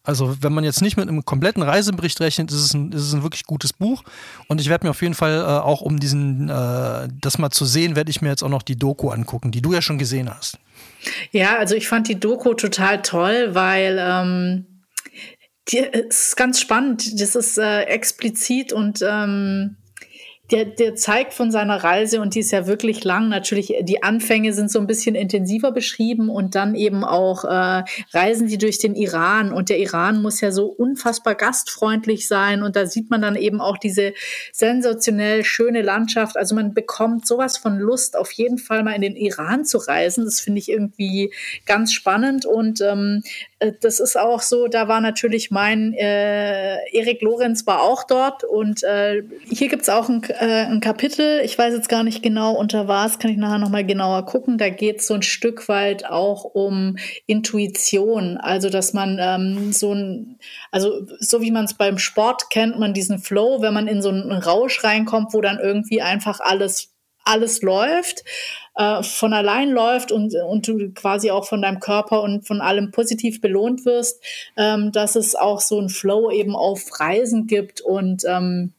also wenn man jetzt nicht mit einem kompletten Reisebericht rechnet, ist es ein, ist es ein wirklich gutes Buch. Und ich werde mir auf jeden Fall äh, auch, um diesen, äh, das mal zu sehen, werde ich mir jetzt auch noch die Doku angucken, die du ja schon gesehen hast. Ja, also ich fand die Doku total toll, weil ähm, die ist ganz spannend. Das ist äh, explizit und ähm, der, der zeigt von seiner Reise und die ist ja wirklich lang. Natürlich, die Anfänge sind so ein bisschen intensiver beschrieben und dann eben auch äh, reisen die durch den Iran und der Iran muss ja so unfassbar gastfreundlich sein und da sieht man dann eben auch diese sensationell schöne Landschaft. Also man bekommt sowas von Lust, auf jeden Fall mal in den Iran zu reisen. Das finde ich irgendwie ganz spannend und ähm, äh, das ist auch so, da war natürlich mein äh, Erik Lorenz war auch dort und äh, hier gibt's auch ein, äh, ein Kapitel, ich weiß jetzt gar nicht genau unter was, kann ich nachher nochmal genauer gucken, da geht so ein Stück weit auch um Intuition, also dass man ähm, so ein, also so wie man es beim Sport kennt, man diesen Flow, wenn man in so einen Rausch reinkommt, wo dann irgendwie einfach alles alles läuft, äh, von allein läuft und, und du quasi auch von deinem Körper und von allem positiv belohnt wirst, ähm, dass es auch so ein Flow eben auf Reisen gibt und ähm,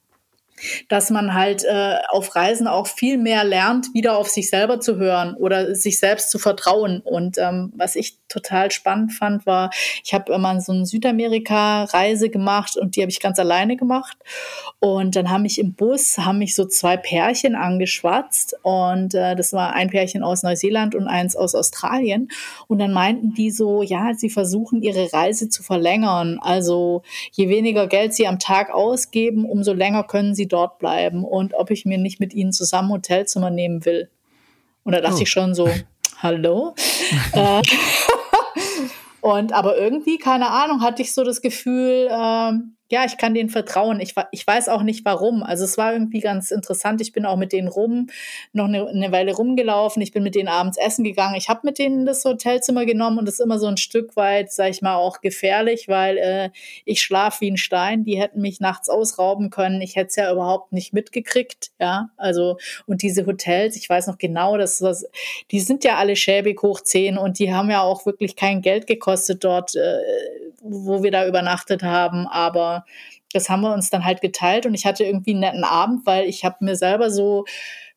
dass man halt äh, auf Reisen auch viel mehr lernt, wieder auf sich selber zu hören oder sich selbst zu vertrauen. Und ähm, was ich total spannend fand, war, ich habe immer so eine Südamerika-Reise gemacht und die habe ich ganz alleine gemacht. Und dann haben mich im Bus, haben mich so zwei Pärchen angeschwatzt und äh, das war ein Pärchen aus Neuseeland und eins aus Australien. Und dann meinten die so, ja, sie versuchen ihre Reise zu verlängern. Also je weniger Geld sie am Tag ausgeben, umso länger können sie dort bleiben und ob ich mir nicht mit ihnen zusammen Hotelzimmer nehmen will. Und da dachte oh. ich schon so, hallo? äh, und aber irgendwie, keine Ahnung, hatte ich so das Gefühl, ähm, ja, ich kann denen vertrauen. Ich, ich weiß auch nicht warum. Also es war irgendwie ganz interessant. Ich bin auch mit denen rum, noch eine, eine Weile rumgelaufen. Ich bin mit denen abends essen gegangen. Ich habe mit denen das Hotelzimmer genommen und das ist immer so ein Stück weit, sag ich mal, auch gefährlich, weil äh, ich schlafe wie ein Stein. Die hätten mich nachts ausrauben können. Ich hätte es ja überhaupt nicht mitgekriegt. Ja, also und diese Hotels, ich weiß noch genau, dass was, die sind ja alle schäbig hoch zehn und die haben ja auch wirklich kein Geld gekostet dort. Äh, wo wir da übernachtet haben. Aber das haben wir uns dann halt geteilt und ich hatte irgendwie einen netten Abend, weil ich habe mir selber so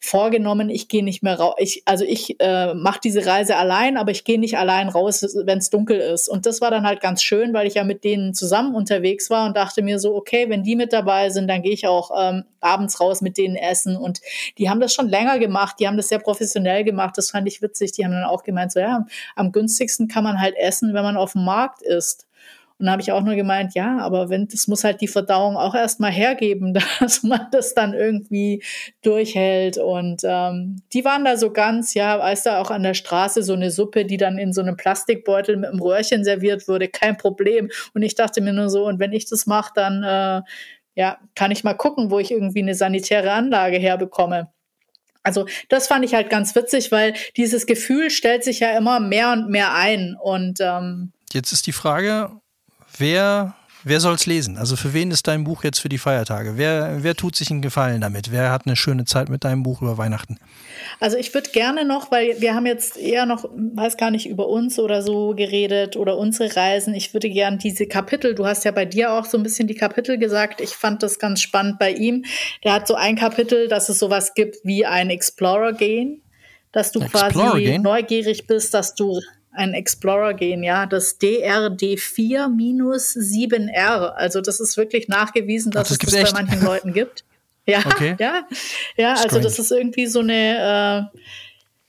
vorgenommen, ich gehe nicht mehr raus. Ich, also ich äh, mache diese Reise allein, aber ich gehe nicht allein raus, wenn es dunkel ist. Und das war dann halt ganz schön, weil ich ja mit denen zusammen unterwegs war und dachte mir so, okay, wenn die mit dabei sind, dann gehe ich auch ähm, abends raus mit denen essen. Und die haben das schon länger gemacht, die haben das sehr professionell gemacht. Das fand ich witzig. Die haben dann auch gemeint, so ja, am günstigsten kann man halt essen, wenn man auf dem Markt ist. Und da habe ich auch nur gemeint, ja, aber wenn, das muss halt die Verdauung auch erstmal hergeben, dass man das dann irgendwie durchhält. Und ähm, die waren da so ganz, ja, weißt du, auch an der Straße so eine Suppe, die dann in so einem Plastikbeutel mit einem Röhrchen serviert wurde, kein Problem. Und ich dachte mir nur so, und wenn ich das mache, dann äh, ja, kann ich mal gucken, wo ich irgendwie eine sanitäre Anlage herbekomme. Also das fand ich halt ganz witzig, weil dieses Gefühl stellt sich ja immer mehr und mehr ein. Und ähm, jetzt ist die Frage, wer, wer soll es lesen? Also für wen ist dein Buch jetzt für die Feiertage? Wer, wer tut sich einen Gefallen damit? Wer hat eine schöne Zeit mit deinem Buch über Weihnachten? Also ich würde gerne noch, weil wir haben jetzt eher noch, weiß gar nicht, über uns oder so geredet oder unsere Reisen. Ich würde gerne diese Kapitel, du hast ja bei dir auch so ein bisschen die Kapitel gesagt. Ich fand das ganz spannend bei ihm. Der hat so ein Kapitel, dass es sowas gibt wie ein Explorer gehen dass du quasi neugierig bist, dass du ein Explorer gehen, ja, das DRD4-7R. Also das ist wirklich nachgewiesen, dass Ach, das es das bei manchen Leuten gibt. Ja, okay. ja, ja. Also Strange. das ist irgendwie so eine. Äh,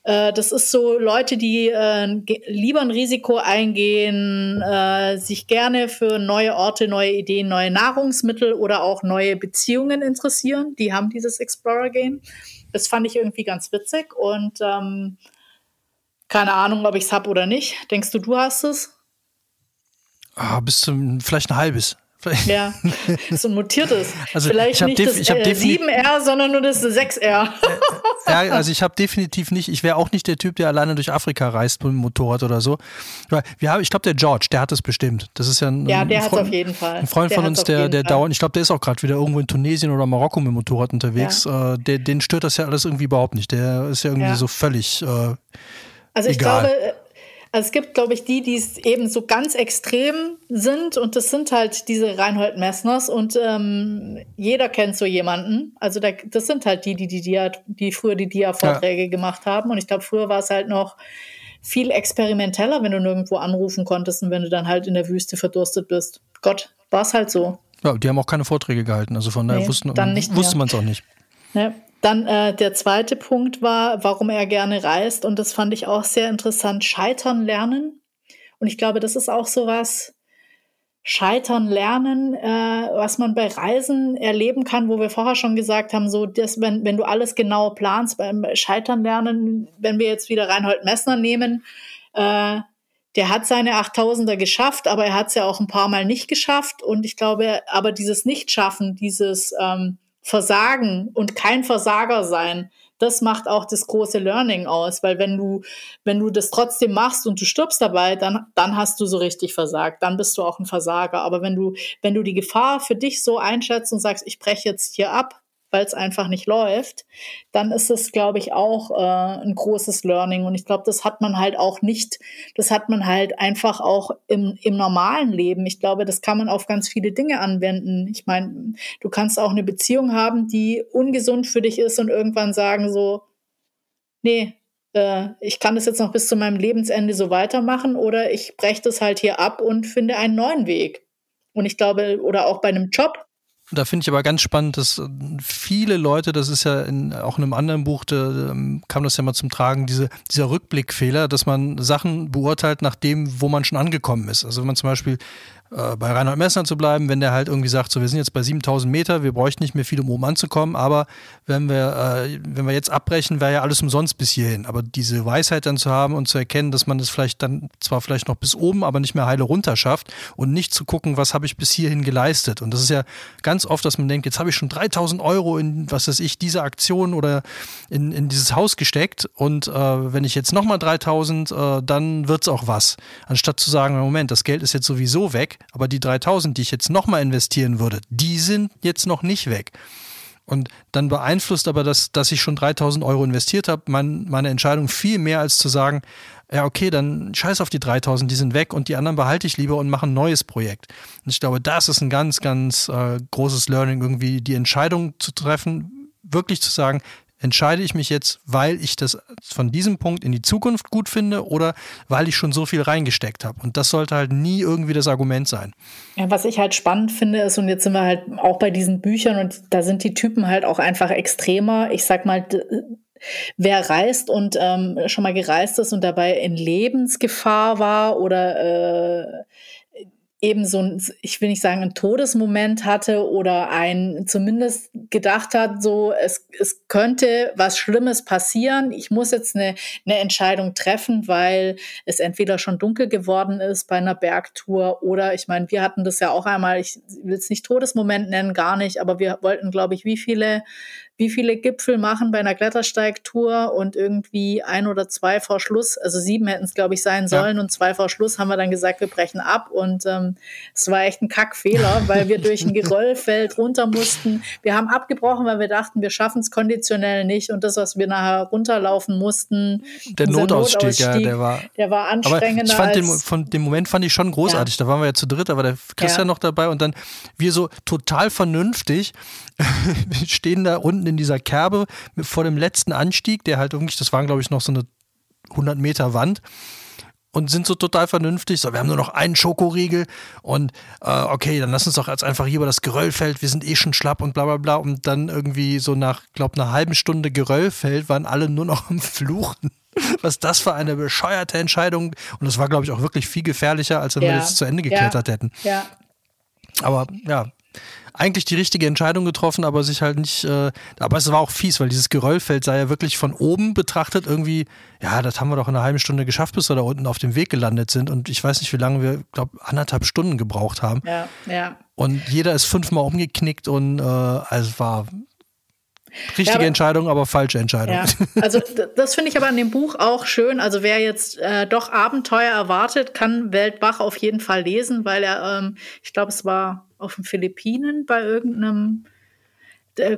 äh, das ist so Leute, die äh, lieber ein Risiko eingehen, äh, sich gerne für neue Orte, neue Ideen, neue Nahrungsmittel oder auch neue Beziehungen interessieren. Die haben dieses Explorer Game. Das fand ich irgendwie ganz witzig und ähm, keine Ahnung, ob ich es habe oder nicht. Denkst du, du hast es? Ah, bis zum, vielleicht ein halbes. Ja, so ein mutiertes. Also vielleicht nicht das ich äh, 7R, sondern nur das 6R. ja, also ich habe definitiv nicht, ich wäre auch nicht der Typ, der alleine durch Afrika reist mit dem Motorrad oder so. Wir haben, ich glaube, der George, der hat es bestimmt. Das ist ja ein, ja, der hat auf jeden Fall. Ein Freund der von uns, der, der dauernd, ich glaube, der ist auch gerade wieder irgendwo in Tunesien oder Marokko mit dem Motorrad unterwegs. Ja. Äh, der, den stört das ja alles irgendwie überhaupt nicht. Der ist ja irgendwie ja. so völlig. Äh, also ich Egal. glaube, also es gibt, glaube ich, die, die es eben so ganz extrem sind und das sind halt diese Reinhold Messners und ähm, jeder kennt so jemanden. Also da, das sind halt die, die, die, die, die früher die Dia-Vorträge ja. gemacht haben und ich glaube, früher war es halt noch viel experimenteller, wenn du nirgendwo anrufen konntest und wenn du dann halt in der Wüste verdurstet bist. Gott, war es halt so. Ja, die haben auch keine Vorträge gehalten, also von daher nee, wussten, wusste man es auch nicht. Ja. Dann äh, der zweite Punkt war, warum er gerne reist. Und das fand ich auch sehr interessant. Scheitern lernen. Und ich glaube, das ist auch so was, Scheitern lernen, äh, was man bei Reisen erleben kann, wo wir vorher schon gesagt haben, so, dass, wenn, wenn du alles genau planst, beim Scheitern lernen, wenn wir jetzt wieder Reinhold Messner nehmen, äh, der hat seine 8000er geschafft, aber er hat es ja auch ein paar Mal nicht geschafft. Und ich glaube, aber dieses Nichtschaffen, dieses ähm, Versagen und kein Versager sein, das macht auch das große Learning aus, weil wenn du, wenn du das trotzdem machst und du stirbst dabei, dann, dann hast du so richtig versagt, dann bist du auch ein Versager. Aber wenn du, wenn du die Gefahr für dich so einschätzt und sagst, ich breche jetzt hier ab, weil es einfach nicht läuft, dann ist es, glaube ich, auch äh, ein großes Learning. Und ich glaube, das hat man halt auch nicht, das hat man halt einfach auch im, im normalen Leben. Ich glaube, das kann man auf ganz viele Dinge anwenden. Ich meine, du kannst auch eine Beziehung haben, die ungesund für dich ist und irgendwann sagen so, nee, äh, ich kann das jetzt noch bis zu meinem Lebensende so weitermachen oder ich breche das halt hier ab und finde einen neuen Weg. Und ich glaube, oder auch bei einem Job, da finde ich aber ganz spannend, dass äh, viele Leute, das ist ja in, auch in einem anderen Buch, da ähm, kam das ja mal zum Tragen, diese, dieser Rückblickfehler, dass man Sachen beurteilt nach dem, wo man schon angekommen ist. Also wenn man zum Beispiel äh, bei Reinhold Messner zu bleiben, wenn der halt irgendwie sagt, so wir sind jetzt bei 7000 Meter, wir bräuchten nicht mehr viel, um oben anzukommen, aber wenn wir, äh, wenn wir jetzt abbrechen, wäre ja alles umsonst bis hierhin. Aber diese Weisheit dann zu haben und zu erkennen, dass man das vielleicht dann zwar vielleicht noch bis oben, aber nicht mehr heile runter schafft und nicht zu gucken, was habe ich bis hierhin geleistet. Und das ist ja ganz oft, dass man denkt, jetzt habe ich schon 3000 Euro in, was weiß ich, diese Aktion oder in, in dieses Haus gesteckt und äh, wenn ich jetzt nochmal 3000, äh, dann wird es auch was. Anstatt zu sagen, Moment, das Geld ist jetzt sowieso weg, aber die 3000, die ich jetzt nochmal investieren würde, die sind jetzt noch nicht weg. Und dann beeinflusst aber das, dass ich schon 3000 Euro investiert habe, mein, meine Entscheidung viel mehr als zu sagen, ja, okay, dann scheiß auf die 3000, die sind weg und die anderen behalte ich lieber und mache ein neues Projekt. Und ich glaube, das ist ein ganz, ganz äh, großes Learning, irgendwie die Entscheidung zu treffen, wirklich zu sagen, entscheide ich mich jetzt, weil ich das von diesem Punkt in die Zukunft gut finde oder weil ich schon so viel reingesteckt habe. Und das sollte halt nie irgendwie das Argument sein. Ja, was ich halt spannend finde ist, und jetzt sind wir halt auch bei diesen Büchern und da sind die Typen halt auch einfach extremer. Ich sag mal, wer reist und ähm, schon mal gereist ist und dabei in Lebensgefahr war oder äh, eben so ein, ich will nicht sagen, ein Todesmoment hatte oder ein zumindest gedacht hat, so es, es könnte was Schlimmes passieren. Ich muss jetzt eine, eine Entscheidung treffen, weil es entweder schon dunkel geworden ist bei einer Bergtour oder ich meine, wir hatten das ja auch einmal, ich will es nicht Todesmoment nennen, gar nicht, aber wir wollten, glaube ich, wie viele wie viele Gipfel machen bei einer Klettersteigtour und irgendwie ein oder zwei vor Schluss, also sieben hätten es, glaube ich, sein sollen ja. und zwei vor Schluss haben wir dann gesagt, wir brechen ab und ähm, es war echt ein Kackfehler, weil wir durch ein Geröllfeld runter mussten. Wir haben abgebrochen, weil wir dachten, wir schaffen es konditionell nicht und das, was wir nachher runterlaufen mussten, der Notausstieg, Notausstieg ja, der war, der war anstrengender. Aber ich fand den, von dem Moment fand ich schon großartig. Ja. Da waren wir ja zu dritt, aber der Christian ja. noch dabei und dann wir so total vernünftig stehen da unten in dieser Kerbe vor dem letzten Anstieg, der halt irgendwie, das waren glaube ich noch so eine 100 Meter Wand und sind so total vernünftig. So, wir haben nur noch einen Schokoriegel und äh, okay, dann lass uns doch jetzt einfach hier über das Geröllfeld, wir sind eh schon schlapp und bla bla bla. Und dann irgendwie so nach, glaube einer halben Stunde Geröllfeld waren alle nur noch am Fluchen. Was das für eine bescheuerte Entscheidung. Und das war, glaube ich, auch wirklich viel gefährlicher, als wenn ja. wir jetzt zu Ende geklettert ja. hätten. Ja. Aber ja, eigentlich die richtige Entscheidung getroffen, aber sich halt nicht, äh, aber es war auch fies, weil dieses Geröllfeld sei ja wirklich von oben betrachtet irgendwie, ja, das haben wir doch in einer halben Stunde geschafft, bis wir da unten auf dem Weg gelandet sind und ich weiß nicht, wie lange wir, glaube anderthalb Stunden gebraucht haben. Ja, ja. Und jeder ist fünfmal umgeknickt und äh, also es war Richtige ja, Entscheidung, aber falsche Entscheidung. Ja. Also das finde ich aber an dem Buch auch schön. Also wer jetzt äh, doch Abenteuer erwartet, kann Weltbach auf jeden Fall lesen, weil er, ähm, ich glaube, es war auf den Philippinen bei irgendeinem,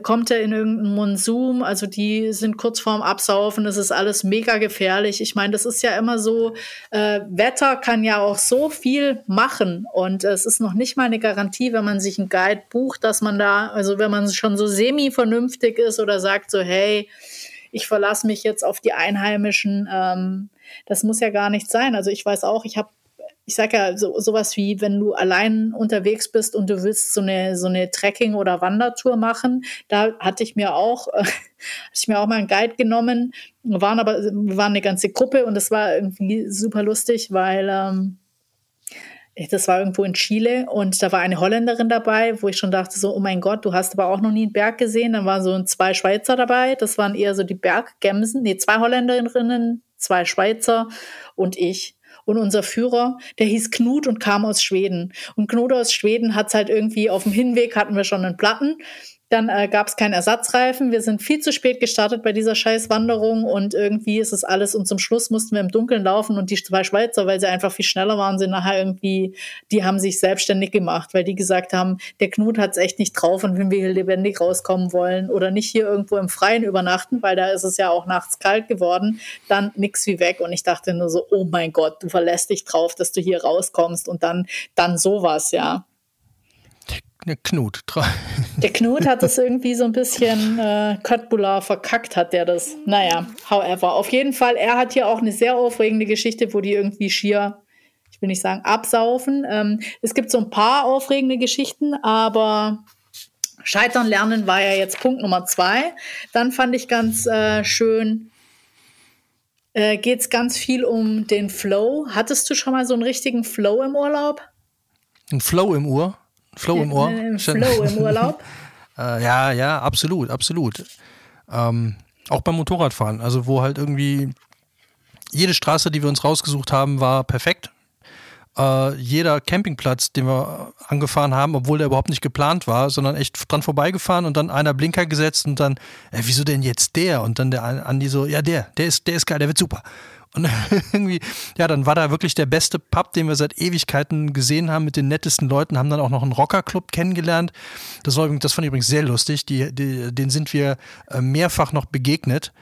kommt er in irgendeinen Monsum, also die sind kurz vorm Absaufen, das ist alles mega gefährlich. Ich meine, das ist ja immer so, äh, Wetter kann ja auch so viel machen und es ist noch nicht mal eine Garantie, wenn man sich einen Guide bucht, dass man da, also wenn man schon so semi-vernünftig ist oder sagt so, hey, ich verlasse mich jetzt auf die Einheimischen, ähm, das muss ja gar nicht sein. Also ich weiß auch, ich habe ich sage ja so, sowas wie, wenn du allein unterwegs bist und du willst so eine, so eine Trekking- oder Wandertour machen, da hatte ich mir auch, hatte ich mir auch mal einen Guide genommen. Wir waren aber, wir waren eine ganze Gruppe und das war irgendwie super lustig, weil, ähm, das war irgendwo in Chile und da war eine Holländerin dabei, wo ich schon dachte so, oh mein Gott, du hast aber auch noch nie einen Berg gesehen. Dann waren so zwei Schweizer dabei, das waren eher so die Berggemsen, nee, zwei Holländerinnen, zwei Schweizer und ich. Und unser Führer, der hieß Knut und kam aus Schweden. Und Knut aus Schweden hat's halt irgendwie auf dem Hinweg hatten wir schon einen Platten dann äh, gab es keinen Ersatzreifen. Wir sind viel zu spät gestartet bei dieser Scheißwanderung und irgendwie ist es alles und zum Schluss mussten wir im Dunkeln laufen und die zwei Schweizer, weil sie einfach viel schneller waren, sind nachher irgendwie, die haben sich selbstständig gemacht, weil die gesagt haben, der Knut hat es echt nicht drauf und wenn wir hier lebendig rauskommen wollen oder nicht hier irgendwo im Freien übernachten, weil da ist es ja auch nachts kalt geworden, dann nix wie weg und ich dachte nur so, oh mein Gott, du verlässt dich drauf, dass du hier rauskommst und dann, dann sowas, ja der Knut. Der Knut hat das irgendwie so ein bisschen äh, Köttbullar verkackt, hat der das. Naja, however. Auf jeden Fall, er hat hier auch eine sehr aufregende Geschichte, wo die irgendwie schier, ich will nicht sagen absaufen. Ähm, es gibt so ein paar aufregende Geschichten, aber Scheitern lernen war ja jetzt Punkt Nummer zwei. Dann fand ich ganz äh, schön, äh, geht es ganz viel um den Flow. Hattest du schon mal so einen richtigen Flow im Urlaub? Ein Flow im Uhr? Flow im Ohr. Äh, Flow im Urlaub. äh, ja, ja, absolut, absolut. Ähm, auch beim Motorradfahren, also wo halt irgendwie jede Straße, die wir uns rausgesucht haben, war perfekt. Äh, jeder Campingplatz, den wir angefahren haben, obwohl der überhaupt nicht geplant war, sondern echt dran vorbeigefahren und dann einer Blinker gesetzt und dann, äh, wieso denn jetzt der? Und dann der Andi so, ja, der, der ist, der ist geil, der wird super. Und irgendwie, ja, dann war da wirklich der beste Pub, den wir seit Ewigkeiten gesehen haben, mit den nettesten Leuten, haben dann auch noch einen Rockerclub kennengelernt. Das, war, das fand ich übrigens sehr lustig. Die, die, den sind wir äh, mehrfach noch begegnet.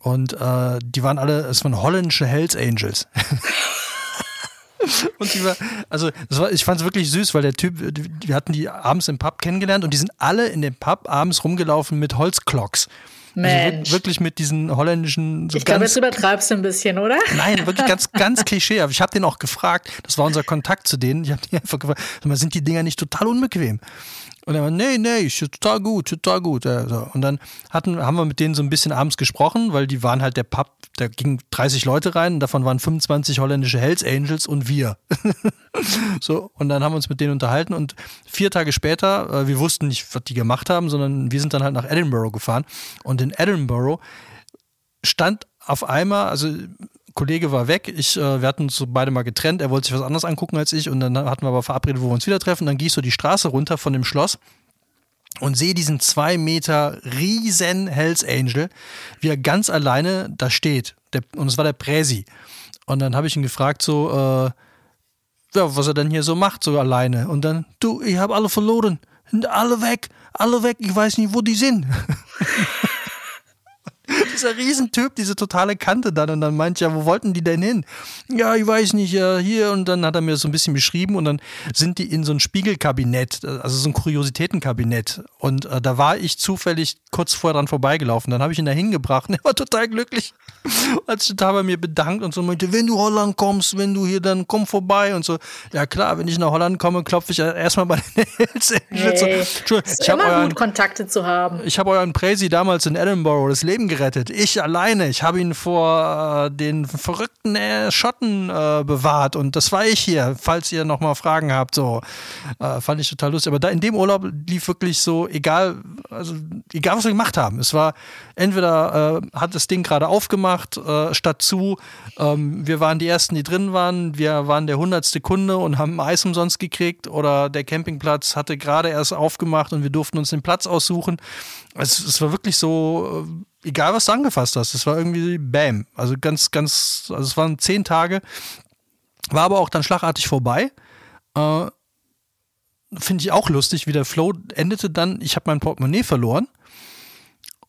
Und äh, die waren alle, es waren holländische Hells Angels. Und die war, also war, ich fand es wirklich süß, weil der Typ, wir hatten die abends im Pub kennengelernt und die sind alle in dem Pub abends rumgelaufen mit Holzklocks. Also Mensch. Also wirklich mit diesen holländischen. So ich glaube, jetzt übertreibst du ein bisschen, oder? Nein, wirklich ganz, ganz klischee. Ich habe den auch gefragt, das war unser Kontakt zu denen. Ich habe die einfach gefragt, sind die Dinger nicht total unbequem? Und er war, nee, nee, ich, total gut, total gut. Und dann hatten, haben wir mit denen so ein bisschen abends gesprochen, weil die waren halt der Pub, da gingen 30 Leute rein, und davon waren 25 holländische Hells Angels und wir. so, und dann haben wir uns mit denen unterhalten und vier Tage später, äh, wir wussten nicht, was die gemacht haben, sondern wir sind dann halt nach Edinburgh gefahren. Und in Edinburgh stand auf einmal, also Kollege war weg, ich, äh, wir hatten uns so beide mal getrennt, er wollte sich was anderes angucken als ich und dann hatten wir aber verabredet, wo wir uns wieder treffen. Dann gehe ich so die Straße runter von dem Schloss und sehe diesen zwei Meter riesen Hells Angel, wie er ganz alleine da steht. Der, und es war der Präsi. Und dann habe ich ihn gefragt, so, äh, ja, was er denn hier so macht, so alleine. Und dann, du, ich habe alle verloren. Alle weg, alle weg, ich weiß nicht, wo die sind. dieser Riesentyp, diese totale Kante dann. Und dann meint ja, wo wollten die denn hin? Ja, ich weiß nicht, ja, hier. Und dann hat er mir so ein bisschen beschrieben und dann sind die in so ein Spiegelkabinett, also so ein Kuriositätenkabinett. Und äh, da war ich zufällig kurz vorher dran vorbeigelaufen. Dann habe ich ihn da hingebracht und er war total glücklich. Hat sich total bei mir bedankt und so meinte, wenn du Holland kommst, wenn du hier dann komm vorbei und so. Ja klar, wenn ich nach Holland komme, klopfe ich erstmal bei den Hells hey, Angels. Ich habe Kontakte zu haben. Ich habe euren Präsi damals in Edinburgh das Leben gerettet. Ich alleine. Ich habe ihn vor äh, den verrückten äh, Schotten äh, bewahrt und das war ich hier, falls ihr nochmal Fragen habt. So äh, fand ich total lustig. Aber da in dem Urlaub lief wirklich so, egal, also egal was wir gemacht haben. Es war entweder äh, hat das Ding gerade aufgemacht, äh, statt zu. Ähm, wir waren die ersten, die drin waren. Wir waren der hundertste Kunde und haben Eis umsonst gekriegt. Oder der Campingplatz hatte gerade erst aufgemacht und wir durften uns den Platz aussuchen. Es, es war wirklich so, egal was du angefasst hast, es war irgendwie Bam. Also ganz, ganz, also es waren zehn Tage. War aber auch dann schlagartig vorbei. Äh, Finde ich auch lustig, wie der Flow endete dann. Ich habe mein Portemonnaie verloren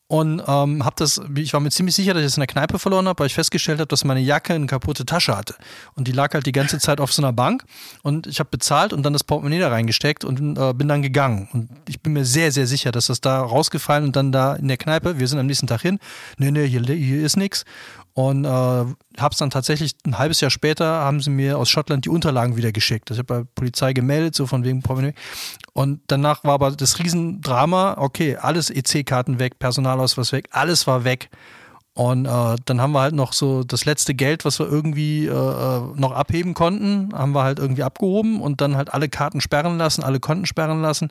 und ähm, habe das, ich war mir ziemlich sicher, dass ich es in der Kneipe verloren habe, weil ich festgestellt habe, dass meine Jacke eine kaputte Tasche hatte. Und die lag halt die ganze Zeit auf so einer Bank. Und ich habe bezahlt und dann das Portemonnaie da reingesteckt und äh, bin dann gegangen. Und ich bin mir sehr, sehr sicher, dass das da rausgefallen und dann da in der Kneipe, wir sind am nächsten Tag hin, nee, nee, hier, hier ist nichts und äh, habe es dann tatsächlich ein halbes Jahr später, haben sie mir aus Schottland die Unterlagen wieder geschickt. Ich habe bei Polizei gemeldet, so von wegen Portemonnaie. Und danach war aber das Riesendrama, okay, alles EC-Karten weg, Personalausweis weg, alles war weg. Und äh, dann haben wir halt noch so das letzte Geld, was wir irgendwie äh, äh noch abheben konnten, haben wir halt irgendwie abgehoben und dann halt alle Karten sperren lassen, alle Konten sperren lassen.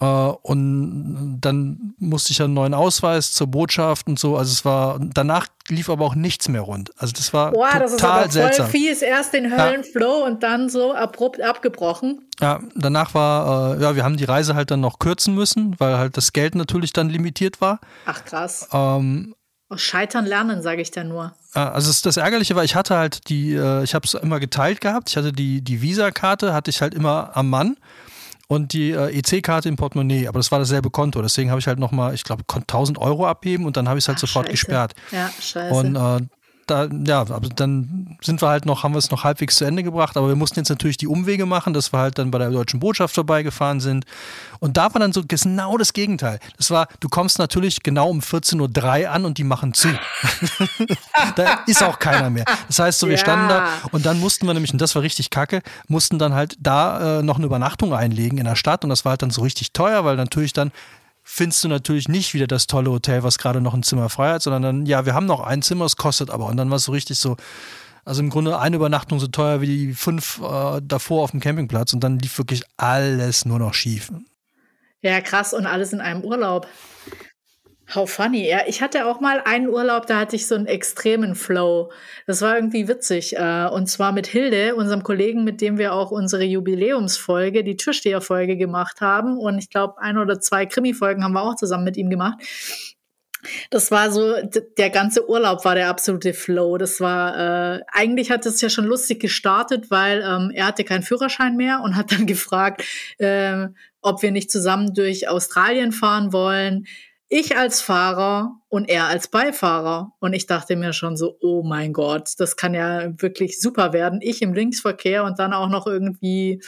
Äh, und dann musste ich ja einen neuen Ausweis zur Botschaft und so. Also es war, danach lief aber auch nichts mehr rund. Also das war Boah, total das ist aber voll seltsam. fies. Erst den Höllenflow ja. und dann so abrupt abgebrochen. Ja, danach war, äh, ja, wir haben die Reise halt dann noch kürzen müssen, weil halt das Geld natürlich dann limitiert war. Ach krass. Ähm, aus Scheitern lernen, sage ich da nur. Also das Ärgerliche war, ich hatte halt die, äh, ich habe es immer geteilt gehabt. Ich hatte die, die Visa-Karte, hatte ich halt immer am Mann und die äh, EC-Karte im Portemonnaie, aber das war dasselbe Konto. Deswegen habe ich halt nochmal, ich glaube, 1000 Euro abheben und dann habe ich es halt Ach, sofort scheiße. gesperrt. Ja, scheiße. Und äh, da, ja, aber dann sind wir halt noch, haben wir es noch halbwegs zu Ende gebracht, aber wir mussten jetzt natürlich die Umwege machen, dass wir halt dann bei der deutschen Botschaft vorbeigefahren sind. Und da war dann so genau das Gegenteil. Das war, du kommst natürlich genau um 14.03 Uhr an und die machen zu. da ist auch keiner mehr. Das heißt so, wir ja. standen da und dann mussten wir nämlich, und das war richtig kacke, mussten dann halt da äh, noch eine Übernachtung einlegen in der Stadt und das war halt dann so richtig teuer, weil natürlich dann findest du natürlich nicht wieder das tolle Hotel, was gerade noch ein Zimmer frei hat, sondern dann, ja, wir haben noch ein Zimmer, es kostet aber. Und dann war es so richtig so, also im Grunde eine Übernachtung so teuer wie die fünf äh, davor auf dem Campingplatz und dann lief wirklich alles nur noch schief. Ja, krass und alles in einem Urlaub. How funny. Ja, ich hatte auch mal einen Urlaub, da hatte ich so einen extremen Flow. Das war irgendwie witzig. Äh, und zwar mit Hilde, unserem Kollegen, mit dem wir auch unsere Jubiläumsfolge, die Türsteherfolge gemacht haben. Und ich glaube, ein oder zwei Krimi-Folgen haben wir auch zusammen mit ihm gemacht. Das war so, der ganze Urlaub war der absolute Flow. Das war, äh, eigentlich hat es ja schon lustig gestartet, weil ähm, er hatte keinen Führerschein mehr und hat dann gefragt, äh, ob wir nicht zusammen durch Australien fahren wollen ich als Fahrer und er als Beifahrer. Und ich dachte mir schon so, oh mein Gott, das kann ja wirklich super werden. Ich im Linksverkehr und dann auch noch irgendwie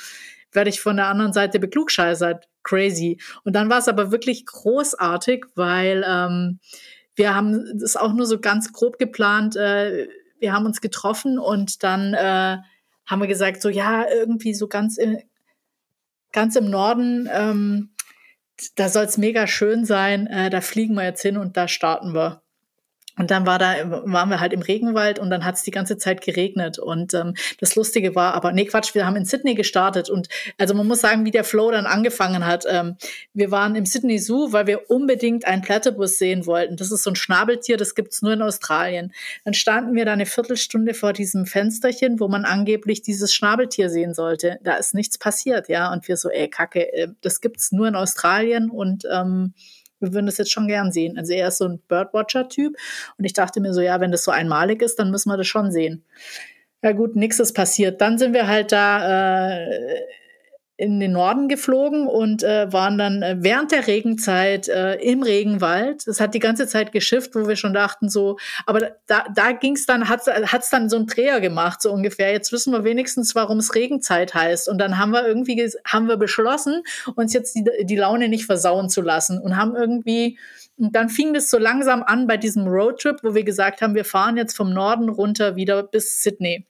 werde ich von der anderen Seite beklugscheißert. Crazy. Und dann war es aber wirklich großartig, weil ähm, wir haben das auch nur so ganz grob geplant. Äh, wir haben uns getroffen und dann äh, haben wir gesagt, so ja, irgendwie so ganz, im, ganz im Norden ähm, da soll es mega schön sein, äh, da fliegen wir jetzt hin und da starten wir. Und dann war da, waren wir halt im Regenwald und dann hat es die ganze Zeit geregnet. Und ähm, das Lustige war, aber nee, Quatsch, wir haben in Sydney gestartet. Und also man muss sagen, wie der Flow dann angefangen hat. Ähm, wir waren im Sydney Zoo, weil wir unbedingt einen Platypus sehen wollten. Das ist so ein Schnabeltier, das gibt's nur in Australien. Dann standen wir da eine Viertelstunde vor diesem Fensterchen, wo man angeblich dieses Schnabeltier sehen sollte. Da ist nichts passiert, ja. Und wir so, ey, Kacke, äh, das gibt's nur in Australien und ähm, wir würden das jetzt schon gern sehen. Also er ist so ein Birdwatcher-Typ und ich dachte mir so, ja, wenn das so einmalig ist, dann müssen wir das schon sehen. Ja gut, nichts ist passiert. Dann sind wir halt da äh, in den Norden geflogen und äh, waren dann äh, während der Regenzeit äh, im Regenwald. Das hat die ganze Zeit geschifft, wo wir schon dachten so, aber da, da ging es dann, hat es dann so ein Dreher gemacht, so ungefähr. Jetzt wissen wir wenigstens, warum es Regenzeit heißt. Und dann haben wir irgendwie, haben wir beschlossen, uns jetzt die, die Laune nicht versauen zu lassen und haben irgendwie und dann fing das so langsam an bei diesem Roadtrip, wo wir gesagt haben, wir fahren jetzt vom Norden runter wieder bis Sydney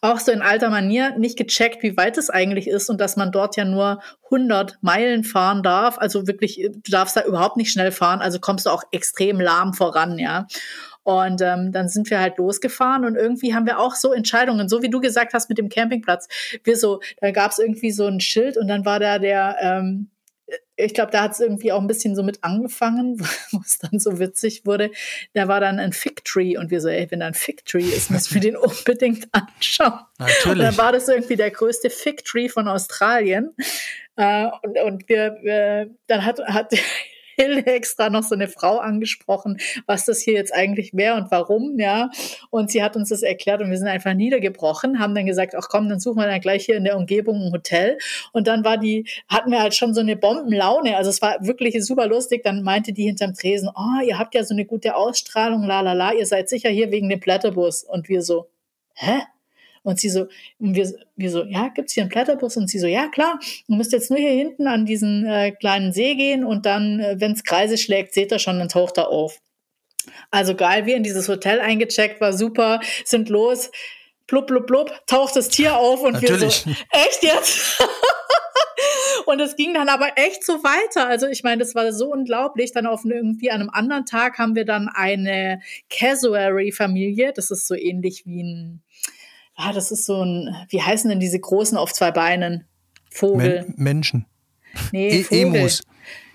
auch so in alter Manier nicht gecheckt, wie weit es eigentlich ist und dass man dort ja nur 100 Meilen fahren darf. Also wirklich, du darfst da überhaupt nicht schnell fahren, also kommst du auch extrem lahm voran, ja. Und ähm, dann sind wir halt losgefahren und irgendwie haben wir auch so Entscheidungen, so wie du gesagt hast mit dem Campingplatz. Wir so, da gab es irgendwie so ein Schild und dann war da der ähm, ich glaube, da hat es irgendwie auch ein bisschen so mit angefangen, wo es dann so witzig wurde. Da war dann ein Fig Tree und wir so, ey, wenn da ein Fig Tree ist, müssen wir den unbedingt anschauen. Natürlich. Und dann war das irgendwie der größte Fig Tree von Australien. Äh, und, und wir, wir, dann hat, hat Hilde extra noch so eine Frau angesprochen, was das hier jetzt eigentlich wäre und warum, ja. Und sie hat uns das erklärt und wir sind einfach niedergebrochen, haben dann gesagt, ach komm, dann suchen wir dann gleich hier in der Umgebung ein Hotel. Und dann war die, hatten wir halt schon so eine Bombenlaune. Also es war wirklich super lustig. Dann meinte die hinterm Tresen, oh, ihr habt ja so eine gute Ausstrahlung, la la la, ihr seid sicher hier wegen dem Blätterbus. Und wir so, hä? Und sie so, und wir, wir so, ja, gibt's hier einen Blätterbus? Und sie so, ja, klar, du müsst jetzt nur hier hinten an diesen äh, kleinen See gehen und dann, äh, wenn's Kreise schlägt, seht ihr schon, dann taucht er auf. Also geil, wir in dieses Hotel eingecheckt, war super, sind los, blub, blub, blub, taucht das Tier auf und Natürlich. wir so, echt jetzt? Und es ging dann aber echt so weiter. Also ich meine, das war so unglaublich. Dann auf irgendwie einem anderen Tag haben wir dann eine Cassowary-Familie. Das ist so ähnlich wie ein ah, das ist so ein, wie heißen denn diese großen auf zwei Beinen? Vogel. Men Menschen. Nee, e Emus.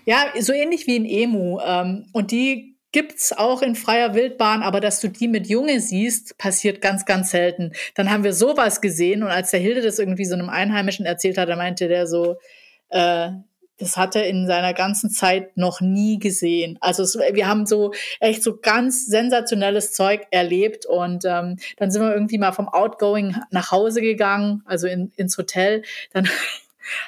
Ja, so ähnlich wie ein Emu. Ähm, und die gibt's auch in freier Wildbahn, aber dass du die mit Junge siehst, passiert ganz, ganz selten. Dann haben wir sowas gesehen und als der Hilde das irgendwie so einem Einheimischen erzählt hat, da meinte der so, äh, das hat er in seiner ganzen Zeit noch nie gesehen. Also es, wir haben so echt so ganz sensationelles Zeug erlebt und ähm, dann sind wir irgendwie mal vom Outgoing nach Hause gegangen, also in, ins Hotel. Dann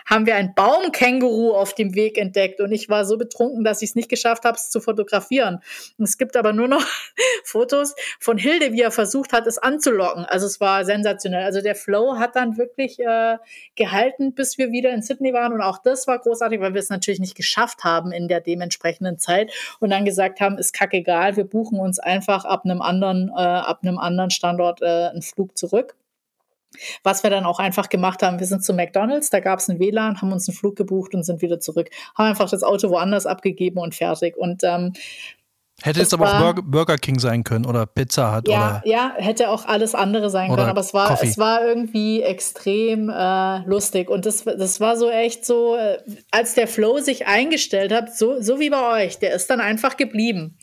haben wir ein Baumkänguru auf dem Weg entdeckt und ich war so betrunken, dass ich es nicht geschafft habe, es zu fotografieren. Es gibt aber nur noch Fotos von Hilde, wie er versucht hat, es anzulocken. Also es war sensationell. Also der Flow hat dann wirklich äh, gehalten, bis wir wieder in Sydney waren und auch das war großartig, weil wir es natürlich nicht geschafft haben in der dementsprechenden Zeit und dann gesagt haben, ist kackegal, wir buchen uns einfach ab einem anderen, äh, ab einem anderen Standort äh, einen Flug zurück. Was wir dann auch einfach gemacht haben, wir sind zu McDonalds, da gab es ein WLAN, haben uns einen Flug gebucht und sind wieder zurück. Haben einfach das Auto woanders abgegeben und fertig. Und ähm, Hätte es aber war, auch Burger King sein können oder Pizza hat ja, oder. Ja, hätte auch alles andere sein können, aber es war, es war irgendwie extrem äh, lustig. Und das, das war so echt so, äh, als der Flow sich eingestellt hat, so, so wie bei euch, der ist dann einfach geblieben.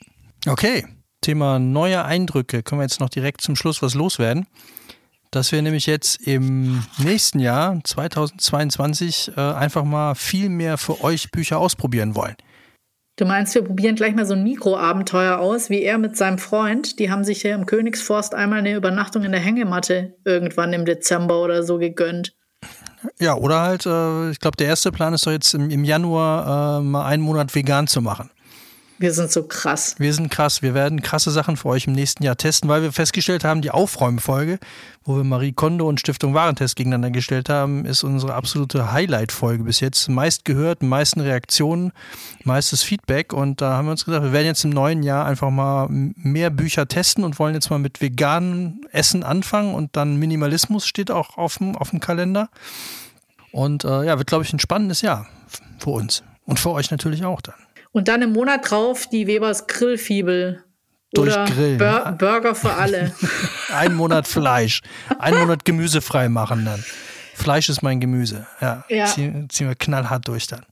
Okay. Thema neue Eindrücke. Können wir jetzt noch direkt zum Schluss was loswerden? Dass wir nämlich jetzt im nächsten Jahr, 2022, äh, einfach mal viel mehr für euch Bücher ausprobieren wollen. Du meinst, wir probieren gleich mal so ein Mikroabenteuer aus, wie er mit seinem Freund. Die haben sich ja im Königsforst einmal eine Übernachtung in der Hängematte irgendwann im Dezember oder so gegönnt. Ja, oder halt, äh, ich glaube, der erste Plan ist doch jetzt im, im Januar äh, mal einen Monat vegan zu machen. Wir sind so krass. Wir sind krass. Wir werden krasse Sachen für euch im nächsten Jahr testen, weil wir festgestellt haben, die Aufräumfolge, wo wir Marie Kondo und Stiftung Warentest gegeneinander gestellt haben, ist unsere absolute Highlight-Folge bis jetzt. Meist gehört, meisten Reaktionen, meistes Feedback. Und da haben wir uns gesagt, wir werden jetzt im neuen Jahr einfach mal mehr Bücher testen und wollen jetzt mal mit veganem Essen anfangen. Und dann Minimalismus steht auch auf dem, auf dem Kalender. Und äh, ja, wird, glaube ich, ein spannendes Jahr für uns. Und für euch natürlich auch dann. Und dann im Monat drauf die Webers Grillfibel. Oder Grillen. Bur Burger für alle. Ein Monat Fleisch. Ein Monat Gemüse frei machen dann. Fleisch ist mein Gemüse. Ja. ja. Ziehen, ziehen wir knallhart durch dann.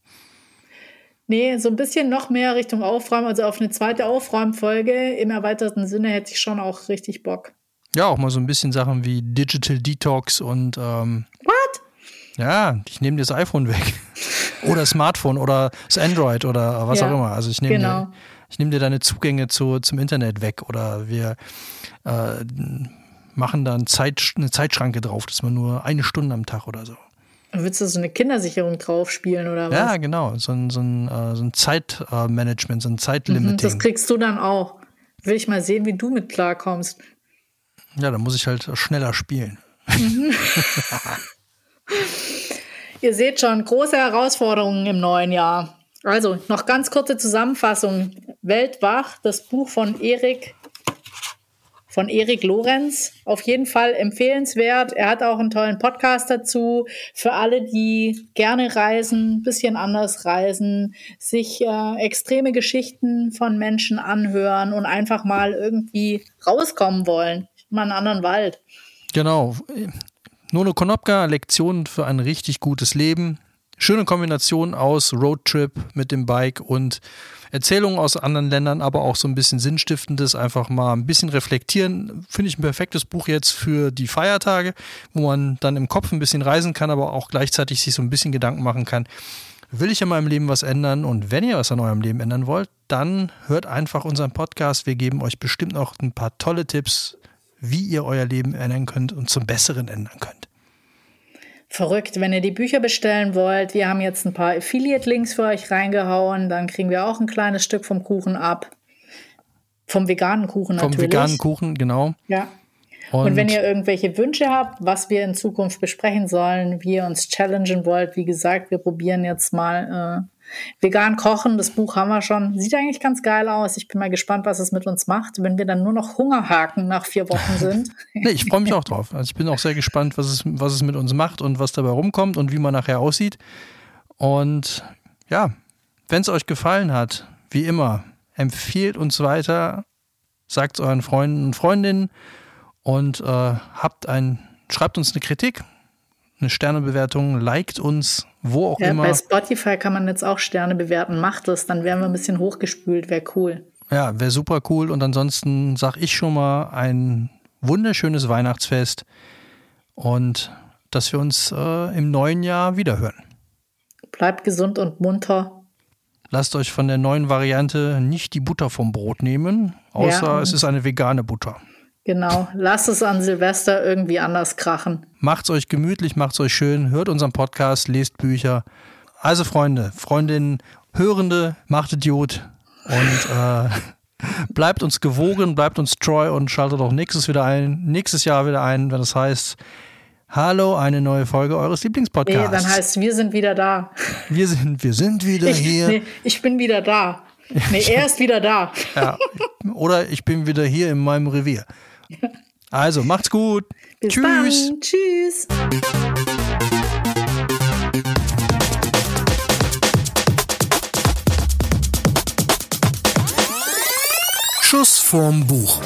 Nee, so ein bisschen noch mehr Richtung Aufräumen, also auf eine zweite Aufräumfolge im erweiterten Sinne hätte ich schon auch richtig Bock. Ja, auch mal so ein bisschen Sachen wie Digital Detox und ähm? Ja, ich nehme dir das iPhone weg. oder Smartphone oder das Android oder was ja, auch immer. Also ich nehme genau. dir, ich nehme dir deine Zugänge zu, zum Internet weg oder wir äh, machen da ein Zeit, eine Zeitschranke drauf, dass man nur eine Stunde am Tag oder so. Willst du so eine Kindersicherung drauf spielen oder was? Ja, genau. So ein, so ein, äh, so ein Zeitmanagement, so ein Zeitlimiting. Mhm, das kriegst du dann auch. Will ich mal sehen, wie du mit klarkommst. Ja, dann muss ich halt schneller spielen. Mhm. Ihr seht schon, große Herausforderungen im neuen Jahr. Also, noch ganz kurze Zusammenfassung. Weltwach, das Buch von Erik von Erik Lorenz. Auf jeden Fall empfehlenswert. Er hat auch einen tollen Podcast dazu. Für alle, die gerne reisen, bisschen anders reisen, sich äh, extreme Geschichten von Menschen anhören und einfach mal irgendwie rauskommen wollen. Mal einen anderen Wald. Genau. Nono Konopka, Lektionen für ein richtig gutes Leben. Schöne Kombination aus Roadtrip mit dem Bike und Erzählungen aus anderen Ländern, aber auch so ein bisschen Sinnstiftendes, einfach mal ein bisschen reflektieren. Finde ich ein perfektes Buch jetzt für die Feiertage, wo man dann im Kopf ein bisschen reisen kann, aber auch gleichzeitig sich so ein bisschen Gedanken machen kann. Will ich in meinem Leben was ändern? Und wenn ihr was an eurem Leben ändern wollt, dann hört einfach unseren Podcast. Wir geben euch bestimmt noch ein paar tolle Tipps, wie ihr euer Leben ändern könnt und zum Besseren ändern könnt. Verrückt, wenn ihr die Bücher bestellen wollt, wir haben jetzt ein paar Affiliate-Links für euch reingehauen, dann kriegen wir auch ein kleines Stück vom Kuchen ab. Vom veganen Kuchen natürlich. Vom veganen Kuchen, genau. Ja. Und, und, wenn ihr irgendwelche Wünsche habt, was wir in Zukunft besprechen sollen, wie ihr uns challengen wollt, wie gesagt, wir probieren jetzt mal äh, Vegan kochen, das Buch haben wir schon. Sieht eigentlich ganz geil aus. Ich bin mal gespannt, was es mit uns macht, wenn wir dann nur noch Hungerhaken nach vier Wochen sind. nee, ich freue mich auch drauf. Also ich bin auch sehr gespannt, was es, was es mit uns macht und was dabei rumkommt und wie man nachher aussieht. Und ja, wenn es euch gefallen hat, wie immer, empfiehlt uns weiter, sagt es euren Freunden und Freundinnen und äh, habt ein, schreibt uns eine Kritik, eine Sternebewertung, liked uns, wo auch ja, immer. Bei Spotify kann man jetzt auch Sterne bewerten. Macht es, dann wären wir ein bisschen hochgespült, wäre cool. Ja, wäre super cool. Und ansonsten sage ich schon mal ein wunderschönes Weihnachtsfest und dass wir uns äh, im neuen Jahr wiederhören. Bleibt gesund und munter. Lasst euch von der neuen Variante nicht die Butter vom Brot nehmen, außer ja, es ist eine vegane Butter. Genau, lasst es an Silvester irgendwie anders krachen. Macht's euch gemütlich, macht's euch schön, hört unseren Podcast, lest Bücher. Also Freunde, Freundinnen, Hörende, macht Idiot und äh, bleibt uns gewogen, bleibt uns treu und schaltet auch nächstes wieder ein, nächstes Jahr wieder ein, wenn das heißt Hallo, eine neue Folge eures Lieblingspodcasts. Nee, dann heißt wir sind wieder da. Wir sind, wir sind wieder ich, hier. Nee, ich bin wieder da. Nee, er ist wieder da. Ja. Oder ich bin wieder hier in meinem Revier. Also, macht's gut. Bis Tschüss. Dann. Tschüss. Schuss vorm Buch.